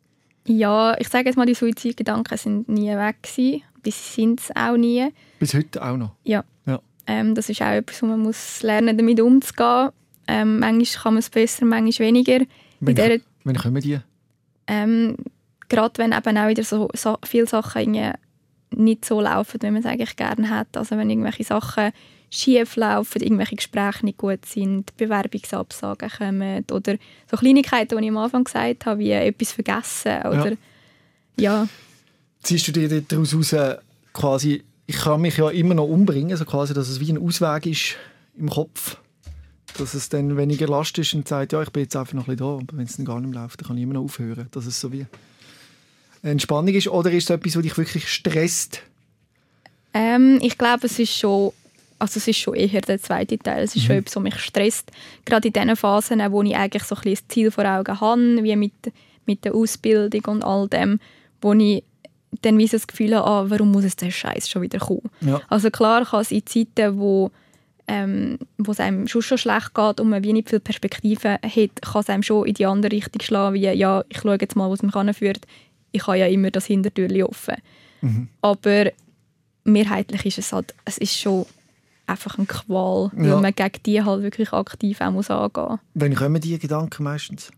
ja, ich sage jetzt mal, die Suizidgedanken sind nie weg gewesen. Die sind es auch nie. Bis heute auch noch. Ja. Ja. Ähm, das ist auch etwas, wo man muss lernen, damit umzugehen. Ähm, manchmal kann man es besser, manchmal weniger. Wenn, In dieser, wenn kommen die? ähm, gerade wenn eben auch wieder so, so viele Sachen irgendwie nicht so laufen, wie man es eigentlich gerne hat. Also wenn irgendwelche Sachen schief laufen, irgendwelche Gespräche nicht gut sind, Bewerbungsabsagen kommen oder so Kleinigkeiten, die ich am Anfang gesagt habe, wie etwas vergessen oder ja. ja. Ziehst du dir daraus raus, quasi, ich kann mich ja immer noch umbringen, so quasi, dass es wie ein Ausweg ist im Kopf, dass es dann weniger Last ist und sagt, ja, ich bin jetzt einfach noch ein bisschen da, aber wenn es dann gar nicht mehr läuft, dann kann ich immer noch aufhören, dass es so wie Entspannung ist, oder ist es etwas, was dich wirklich stresst? Ähm, ich glaube, es ist schon also es ist schon eher der zweite Teil. Es ist mhm. schon etwas, was mich stresst. Gerade in den Phasen, wo ich eigentlich so ein bisschen das Ziel vor Augen habe, wie mit, mit der Ausbildung und all dem, wo ich dann wie das Gefühl habe, ah, warum muss es der Scheiß schon wieder kommen? Ja. Also klar kann es in Zeiten, wo ähm, wo es einem schon, schon schlecht geht und man wie nicht viel Perspektive hat, kann es einem schon in die andere Richtung schlagen, wie ja, ich schaue jetzt mal, wo es mich anführt. Ich habe ja immer das Hintertür offen. Mhm. Aber mehrheitlich ist es halt, es ist schon einfach eine Qual, weil ja. man gegen die halt wirklich aktiv auch muss angehen muss. Wann kommen diese Gedanken meistens?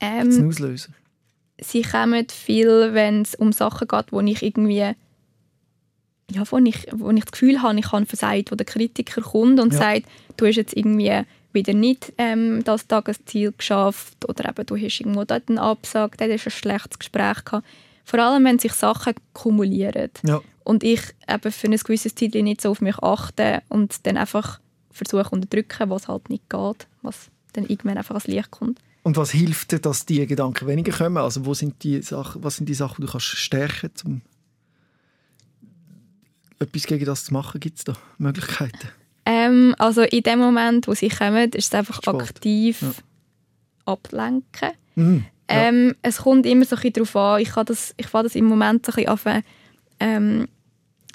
Ähm, auslösen? Sie kommen viel, wenn es um Sachen geht, wo ich irgendwie ja, wo ich, wo ich das Gefühl habe, ich habe versagt, wo der Kritiker kommt und ja. sagt, du hast jetzt irgendwie wieder nicht ähm, das Tagesziel geschafft oder eben du hast irgendwo dort einen Absag, dort hast ein schlechtes Gespräch gehabt. Vor allem, wenn sich Sachen kumulieren. Ja und ich eben für ein gewisses Zeit nicht so auf mich achte und dann einfach versuche unterdrücken, was halt nicht geht, was dann irgendwann einfach ans Licht kommt. Und was hilft dir, dass die Gedanken weniger kommen? Also wo sind die Sachen, was sind die Sachen, die du kannst stärken kannst, um etwas gegen das zu machen? Gibt es da Möglichkeiten? Ähm, also in dem Moment, wo sie kommen, ist es einfach Sport. aktiv ja. ablenken. Mhm, ja. ähm, es kommt immer so ein bisschen darauf an, ich kann das, ich das im Moment so ein bisschen ähm,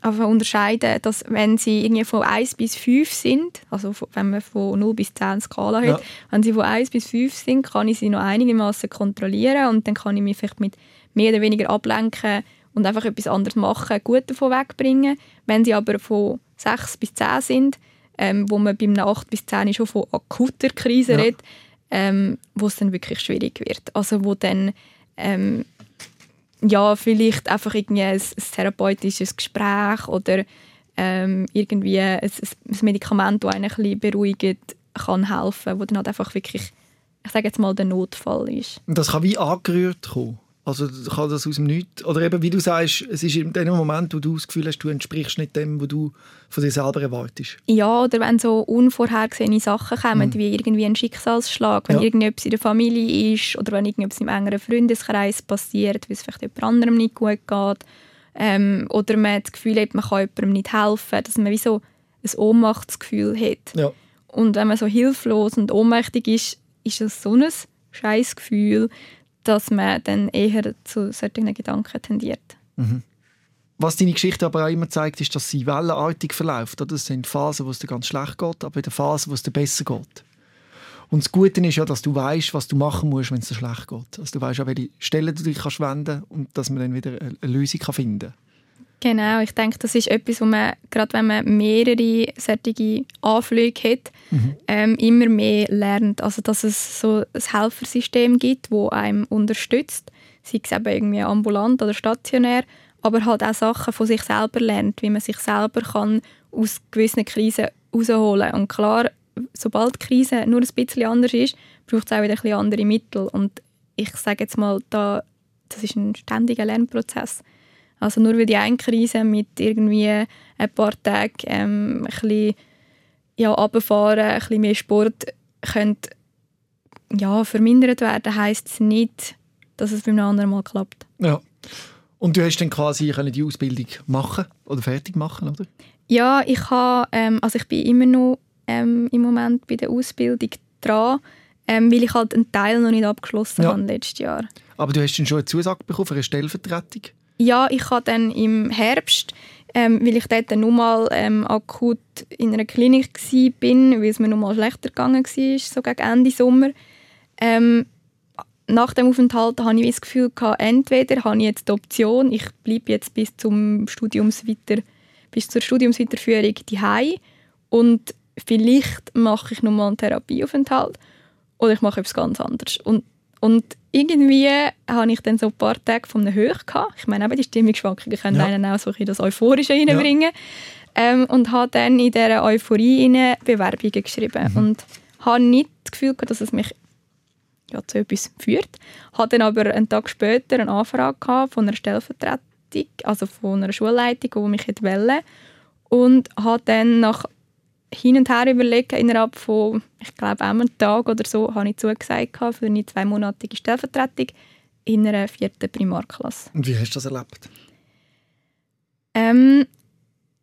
unterscheiden, dass wenn sie irgendwie von 1 bis 5 sind, also wenn man von 0 bis 10 Skala hat, ja. wenn sie von 1 bis 5 sind, kann ich sie noch einigermaßen kontrollieren und dann kann ich mich vielleicht mit mehr oder weniger ablenken und einfach etwas anderes machen, gut davon wegbringen. Wenn sie aber von 6 bis 10 sind, ähm, wo man beim 8 bis 10 schon von akuter Krise ja. redet, ähm, wo es dann wirklich schwierig wird. Also wo dann ähm, ja, vielleicht einfach irgendwie ein, ein therapeutisches Gespräch oder ähm, irgendwie ein, ein, Medikament, das einen ein bisschen beruhigt, kann helfen, wo dann halt einfach wirklich, ich sage jetzt mal, der Notfall ist. Und das kann wie angerührt kommen? Also kann das aus dem Nichts, oder eben wie du sagst, es ist in dem Moment, wo du das Gefühl hast, du entsprichst nicht dem, was du von dir selber erwartest. Ja, oder wenn so unvorhergesehene Sachen kommen, mhm. wie irgendwie ein Schicksalsschlag, wenn ja. irgendetwas in der Familie ist oder wenn irgendetwas im engeren Freundeskreis passiert, weil es vielleicht jemand anderem nicht gut geht, ähm, oder man das Gefühl hat, man kann jemandem nicht helfen, dass man wie so ein Ohnmachtsgefühl hat. Ja. Und wenn man so hilflos und ohnmächtig ist, ist das so ein scheiß Gefühl, dass man dann eher zu solchen Gedanken tendiert. Mhm. Was deine Geschichte aber auch immer zeigt, ist, dass sie wellenartig verläuft. Das sind Phasen, wo es dir ganz schlecht geht, aber in der Phase, wo es dir besser geht. Und das Gute ist ja, dass du weißt, was du machen musst, wenn es dir schlecht geht. Also du weißt auch, welche Stellen du dich kannst wenden und dass man dann wieder eine Lösung finden kann. Genau, ich denke, das ist etwas, wo man, gerade wenn man mehrere solche Anflüge hat, mhm. ähm, immer mehr lernt. Also, dass es so ein Helfersystem gibt, das einem unterstützt, sei es eben irgendwie ambulant oder stationär, aber halt auch Sachen von sich selber lernt, wie man sich selber kann aus gewissen Krisen herausholen kann. Und klar, sobald die Krise nur ein bisschen anders ist, braucht es auch wieder ein bisschen andere Mittel. Und ich sage jetzt mal, da, das ist ein ständiger Lernprozess. Also nur weil die eine Krise mit irgendwie ein paar Tagen ähm, ein bisschen ja, runterfahren, ein bisschen mehr Sport könnte, ja, vermindert werden, heisst es nicht, dass es beim anderen Mal klappt. Ja. Und du hast dann quasi die Ausbildung machen oder fertig machen, oder? Ja, ich habe, ähm, also ich bin immer noch ähm, im Moment bei der Ausbildung dran, ähm, weil ich halt einen Teil noch nicht abgeschlossen ja. habe letztes Jahr. Aber du hast dann schon eine Zusage bekommen für eine Stellvertretung? Ja, ich habe dann im Herbst, ähm, weil ich dort nur mal ähm, akut in einer Klinik war, weil es mir noch mal schlechter gegangen war, so gegen Ende Sommer. Ähm, nach dem Aufenthalt hatte ich das Gefühl, gehabt, entweder habe ich jetzt die Option, ich bleibe jetzt bis, zum Studiumsweiter, bis zur Studiumsweiterführung daheim und vielleicht mache ich nochmal einen Therapieaufenthalt oder ich mache etwas ganz anderes. Und und irgendwie hatte ich dann so ein paar Tage von einem Höch. Gehabt. Ich meine, eben die Stimmungsschwankungen können ja. einen auch so ein das Euphorische reinbringen. Ja. Ähm, und habe dann in dieser Euphorie eine Bewerbungen geschrieben. Mhm. Und habe nicht das Gefühl gehabt, dass es mich ja, zu etwas führt. Hatte dann aber einen Tag später eine Anfrage von einer Stellvertretung, also von einer Schulleitung, die mich wollte. Und habe dann nach hin und her überlegt, innerhalb von, ich glaube, einem Tag oder so, habe ich zugesagt für eine zweimonatige Stellvertretung in einer vierten Primarklasse. Und wie hast du das erlebt? Ähm,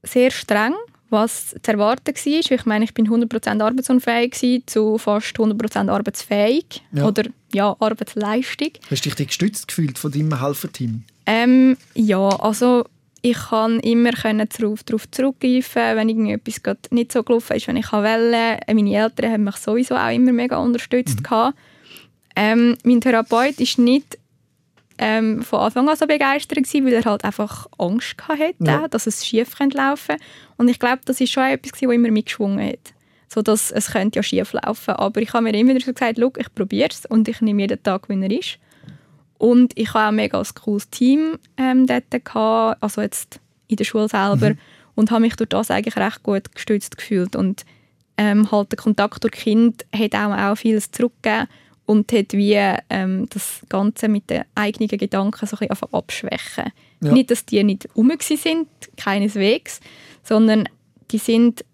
sehr streng, was zu erwarten war. Ich meine, ich bin 100% arbeitsunfähig zu fast 100% arbeitsfähig. Ja. Oder ja, Arbeitsleistung. Hast du dich gestützt gefühlt von deinem Helferteam? Ähm, ja, also ich kann immer darauf, darauf zurückgreifen, wenn irgendetwas nicht so gelaufen ist, wenn ich wollte. Meine Eltern haben mich sowieso auch immer mega unterstützt. Mhm. Ähm, mein Therapeut ist nicht ähm, von Anfang an so begeistert gewesen, weil er halt einfach Angst hatte, ja. dass es schief laufen könnte. Und ich glaube, das ist schon etwas, was immer mitgeschwungen hat. So dass es könnte ja schief laufen. Aber ich habe mir immer wieder gesagt, ich probiere es und ich nehme jeden Tag, wie er ist. Und ich hatte auch ein mega cooles Team ähm, dort, gehabt, also jetzt in der Schule selber. Mhm. Und habe mich durch das eigentlich recht gut gestützt gefühlt. Und ähm, halt der Kontakt durch Kind hat auch, auch vieles zurückgegeben und hat wie ähm, das Ganze mit den eigenen Gedanken so ein bisschen abschwächen. Ja. Nicht, dass die nicht rum sind, keineswegs, sondern die sind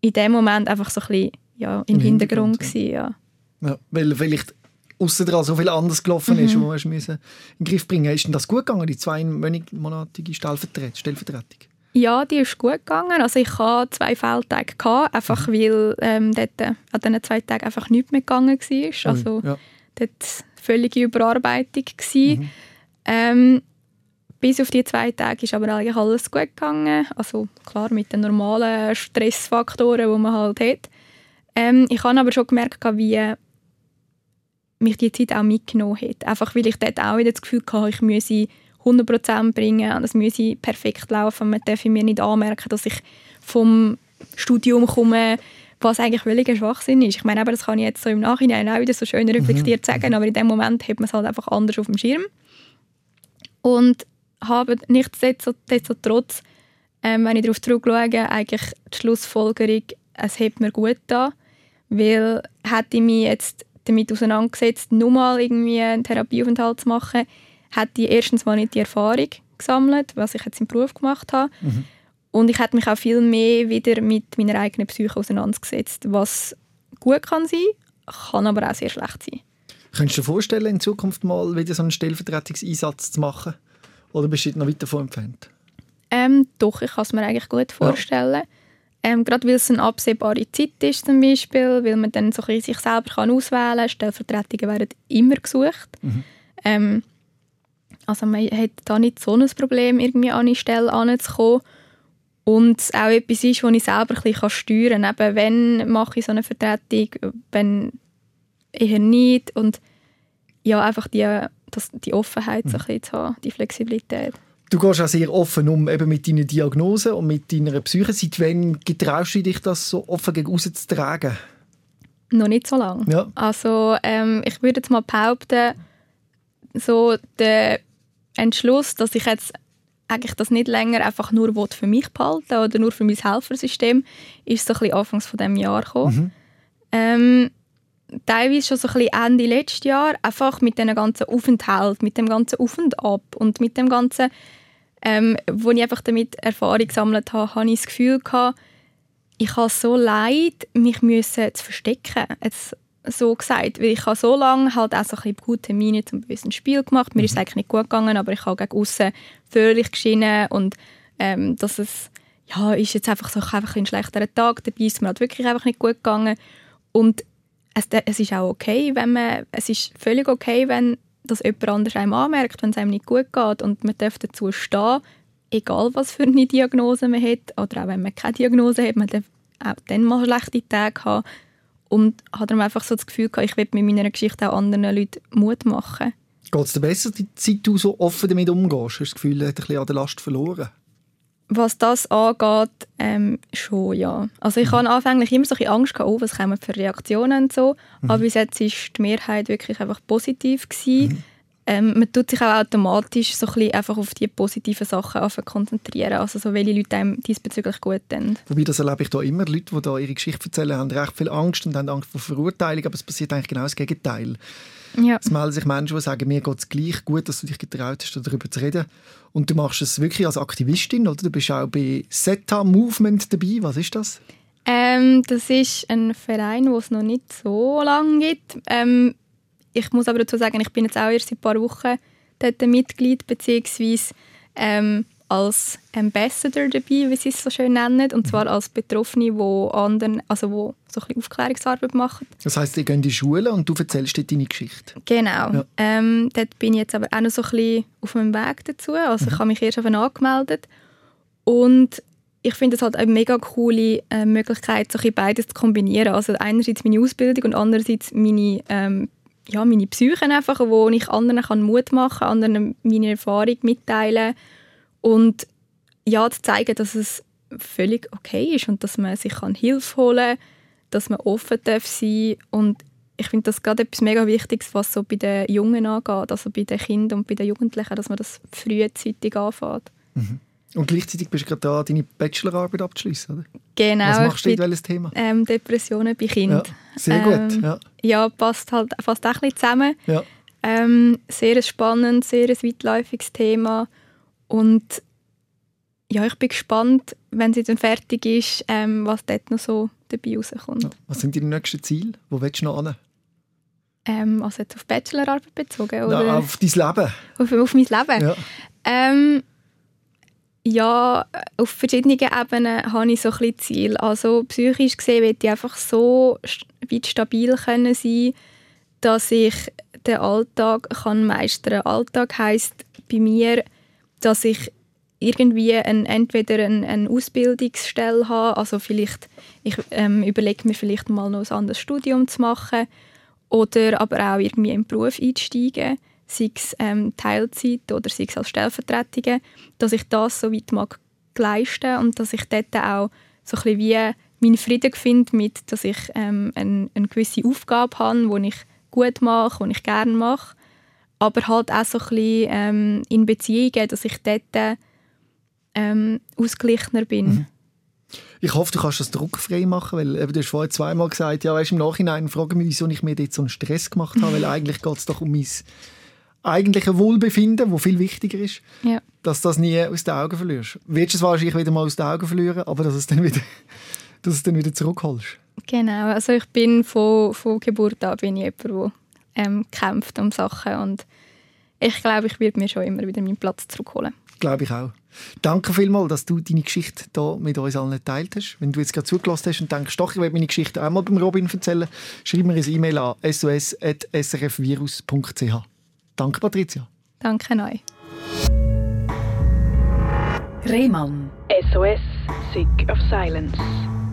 in dem Moment einfach so ein bisschen ja, im, Im Hintergrund, Hintergrund gewesen, ja. ja. Weil vielleicht außer so viel anders gelaufen ist, mhm. wo du in den Griff bringen Ist denn das gut gegangen, die zweimonatige Stellvertretung? Ja, die ist gut gegangen. Also ich hatte zwei Feldtage, gehabt, einfach mhm. weil ähm, dort an diesen zwei Tagen einfach nichts mehr gegangen war. Also ja. dort völlige Überarbeitung. Mhm. Ähm, bis auf die zwei Tage ist aber eigentlich alles gut gegangen. Also klar, mit den normalen Stressfaktoren, die man halt hat. Ähm, ich habe aber schon gemerkt, wie mich die Zeit auch mitgenommen hat. Einfach weil ich dort auch wieder das Gefühl hatte, ich müsse 100% bringen und es müsse perfekt laufen. Man darf mir nicht anmerken, dass ich vom Studium komme, was eigentlich völliger Schwachsinn ist. Ich meine, aber das kann ich jetzt so im Nachhinein auch wieder so schön reflektiert mhm. sagen, aber in dem Moment hat man es halt einfach anders auf dem Schirm. Und habe nichtsdestotrotz, ähm, wenn ich darauf zurückschaue, eigentlich die Schlussfolgerung, es hat mir gut da, weil hätte ich mich jetzt damit auseinandergesetzt, nur mal irgendwie einen Therapieaufenthalt zu machen, hätte ich erstens mal nicht die Erfahrung gesammelt, was ich jetzt im Beruf gemacht habe. Mhm. Und ich hätte mich auch viel mehr wieder mit meiner eigenen Psyche auseinandergesetzt, was gut kann sein, kann aber auch sehr schlecht sein. Könntest du dir vorstellen, in Zukunft mal wieder so einen Stellvertretungseinsatz zu machen? Oder bist du noch weit davon entfernt? Ähm, doch, ich kann es mir eigentlich gut vorstellen. Ja. Ähm, gerade weil es eine absehbare Zeit ist zum Beispiel, weil man dann so ein sich selber kann auswählen kann. Stellvertretungen werden immer gesucht. Mhm. Ähm, also man hat da nicht so ein Problem, irgendwie an eine Stelle anzukommen. Und es auch etwas ist, das ich selber ein bisschen steuern kann. Eben, wenn mache ich so eine Vertretung, wenn eher nicht. Und ja, einfach die, das, die Offenheit mhm. so ein bisschen zu haben, die Flexibilität. Du gehst auch sehr offen um eben mit deinen Diagnosen und mit deiner Psyche. Seit wann getraust du dich, das so offen gegen zu tragen? Noch nicht so lange. Ja. Also ähm, ich würde jetzt mal behaupten, so der Entschluss, dass ich jetzt eigentlich das nicht länger einfach nur für mich behalten oder nur für mein Helfersystem, ist so ein bisschen anfangs von dem Jahr gekommen. Mhm. Ähm, teilweise schon so ein bisschen Ende letztes Jahr, einfach mit dem ganzen Aufenthalt, mit dem ganzen Auf und Ab und mit dem ganzen, ähm, wo ich einfach damit Erfahrung gesammelt habe, habe ich das Gefühl gehabt, ich habe so leid, mich müssen zu verstecken. Jetzt so gesagt, weil ich habe so lange halt auch so ein bisschen gute Miene zum bösen Spiel gemacht. Mir mhm. ist es eigentlich nicht gut gegangen, aber ich habe gegen außen völlig geschienen und ähm, dass es ja, ist jetzt einfach so einfach ein schlechterer Tag, dabei ist mir halt wirklich einfach nicht gut gegangen und es, es ist auch okay, wenn man, es ist völlig okay, wenn das jemand anders einem anmerkt, wenn es einem nicht gut geht und man darf dazu stehen, egal was für eine Diagnose man hat oder auch wenn man keine Diagnose hat, man darf auch dann mal schlechte Tage haben und hat dann einfach so das Gefühl gehabt, ich will mit meiner Geschichte auch anderen Leuten Mut machen. Geht es dir besser, Zeit du so offen damit umgehst? Hast du das Gefühl, du hast ein bisschen an der Last verloren? Was das angeht, ähm, schon, ja. Also ich mhm. hatte anfänglich immer so ein bisschen Angst, gehabt, oh, was kommen für Reaktionen und so. Mhm. Aber bis jetzt war die Mehrheit wirklich einfach positiv. Gewesen. Mhm. ähm, man tut sich auch automatisch so ein bisschen einfach auf die positiven Sachen konzentrieren, also so welche Leute einem diesbezüglich gut tun. Wobei, das erlebe ich da immer, Leute, die da ihre Geschichte erzählen, haben recht viel Angst und haben Angst vor Verurteilung, aber es passiert eigentlich genau das Gegenteil. Ja. Es melden sich Menschen, die sagen, mir geht es gleich gut, dass du dich getraut hast, darüber zu reden. Und du machst es wirklich als Aktivistin, oder? Du bist auch bei SETA Movement dabei. Was ist das? Ähm, das ist ein Verein, den es noch nicht so lange gibt. Ähm, ich muss aber dazu sagen, ich bin jetzt auch erst seit ein paar Wochen dort Mitglied, beziehungsweise ähm, als Ambassador dabei, wie sie es so schön nennen, und zwar als Betroffene, die anderen, also wo so ein bisschen Aufklärungsarbeit machen. Das heißt, ihr geht in die Schule und du erzählst dort deine Geschichte. Genau. Ja. Ähm, dort bin ich jetzt aber auch noch so ein bisschen auf meinem Weg dazu. Also mhm. ich habe mich erst auf angemeldet und ich finde es halt eine mega coole äh, Möglichkeit, so ein beides zu kombinieren. Also einerseits meine Ausbildung und andererseits meine ähm, ja, meine Psyche einfach, wo ich anderen kann Mut machen kann, anderen meine Erfahrung mitteilen und ja, zu zeigen, dass es völlig okay ist und dass man sich kann Hilfe holen kann, dass man offen darf sein und ich finde das gerade etwas mega Wichtiges, was so bei den Jungen angeht, also bei den Kindern und bei den Jugendlichen, dass man das frühzeitig anfängt. Mhm. Und gleichzeitig bist du gerade da, deine Bachelorarbeit abzuschließen, oder? Genau. Was machst du welches Thema? Ähm, Depressionen bei Kindern. Ja, sehr gut, ähm, ja. Ja, passt halt fast auch ein bisschen zusammen. Ja. Ähm, sehr spannend, sehr ein weitläufiges Thema. Und ja, ich bin gespannt, wenn sie dann fertig ist, ähm, was dort noch so dabei rauskommt. Ja. Was sind deine nächsten Ziele? Wo willst du noch hin? Ähm, also jetzt auf Bachelorarbeit bezogen? Oder? Ja, auf dein Leben. Auf, auf mein Leben? Ja. Ähm, ja, auf verschiedenen Ebenen habe ich so ein bisschen Ziel. Also psychisch gesehen will ich einfach so weit stabil können sein, dass ich den Alltag kann meistern. Alltag heißt bei mir, dass ich irgendwie ein, entweder eine, eine Ausbildungsstelle habe, also vielleicht ich ähm, überlege mir vielleicht mal noch ein anderes Studium zu machen oder aber auch irgendwie im Beruf einsteigen sei es ähm, Teilzeit oder sei es als Stellvertretung, dass ich das so weit mag leisten und dass ich dort auch so ein bisschen wie meinen Frieden finde mit, dass ich ähm, eine, eine gewisse Aufgabe habe, die ich gut mache, die ich gerne mache, aber halt auch so ein bisschen ähm, in Beziehungen, dass ich dort ähm, ausgeglichener bin. Mhm. Ich hoffe, du kannst das druckfrei machen, weil eben, du hast vorhin zweimal gesagt, ja, weißt, im Nachhinein frage ich mich, wieso ich mir dort so einen Stress gemacht habe, weil eigentlich geht es doch um mein eigentliche Wohlbefinden, wo viel wichtiger ist, ja. dass du das nie aus den Augen verlierst. Du wirst es wahrscheinlich wieder mal aus den Augen verlieren, aber dass, es dann wieder, dass es dann wieder zurückholst. Genau, also ich bin von, von Geburt an bin ich jemand, der ähm, kämpft um Sachen und ich glaube, ich werde mir schon immer wieder meinen Platz zurückholen. Glaube ich auch. Danke vielmals, dass du deine Geschichte hier mit uns allen geteilt hast. Wenn du jetzt gerade zugelassen hast und denkst, doch, ich will meine Geschichte auch mal beim Robin erzählen, schreib mir eine E-Mail an sos.srfvirus.ch. Danke, Patricia. Danke euch. Rehmann. SOS, Sick of Silence.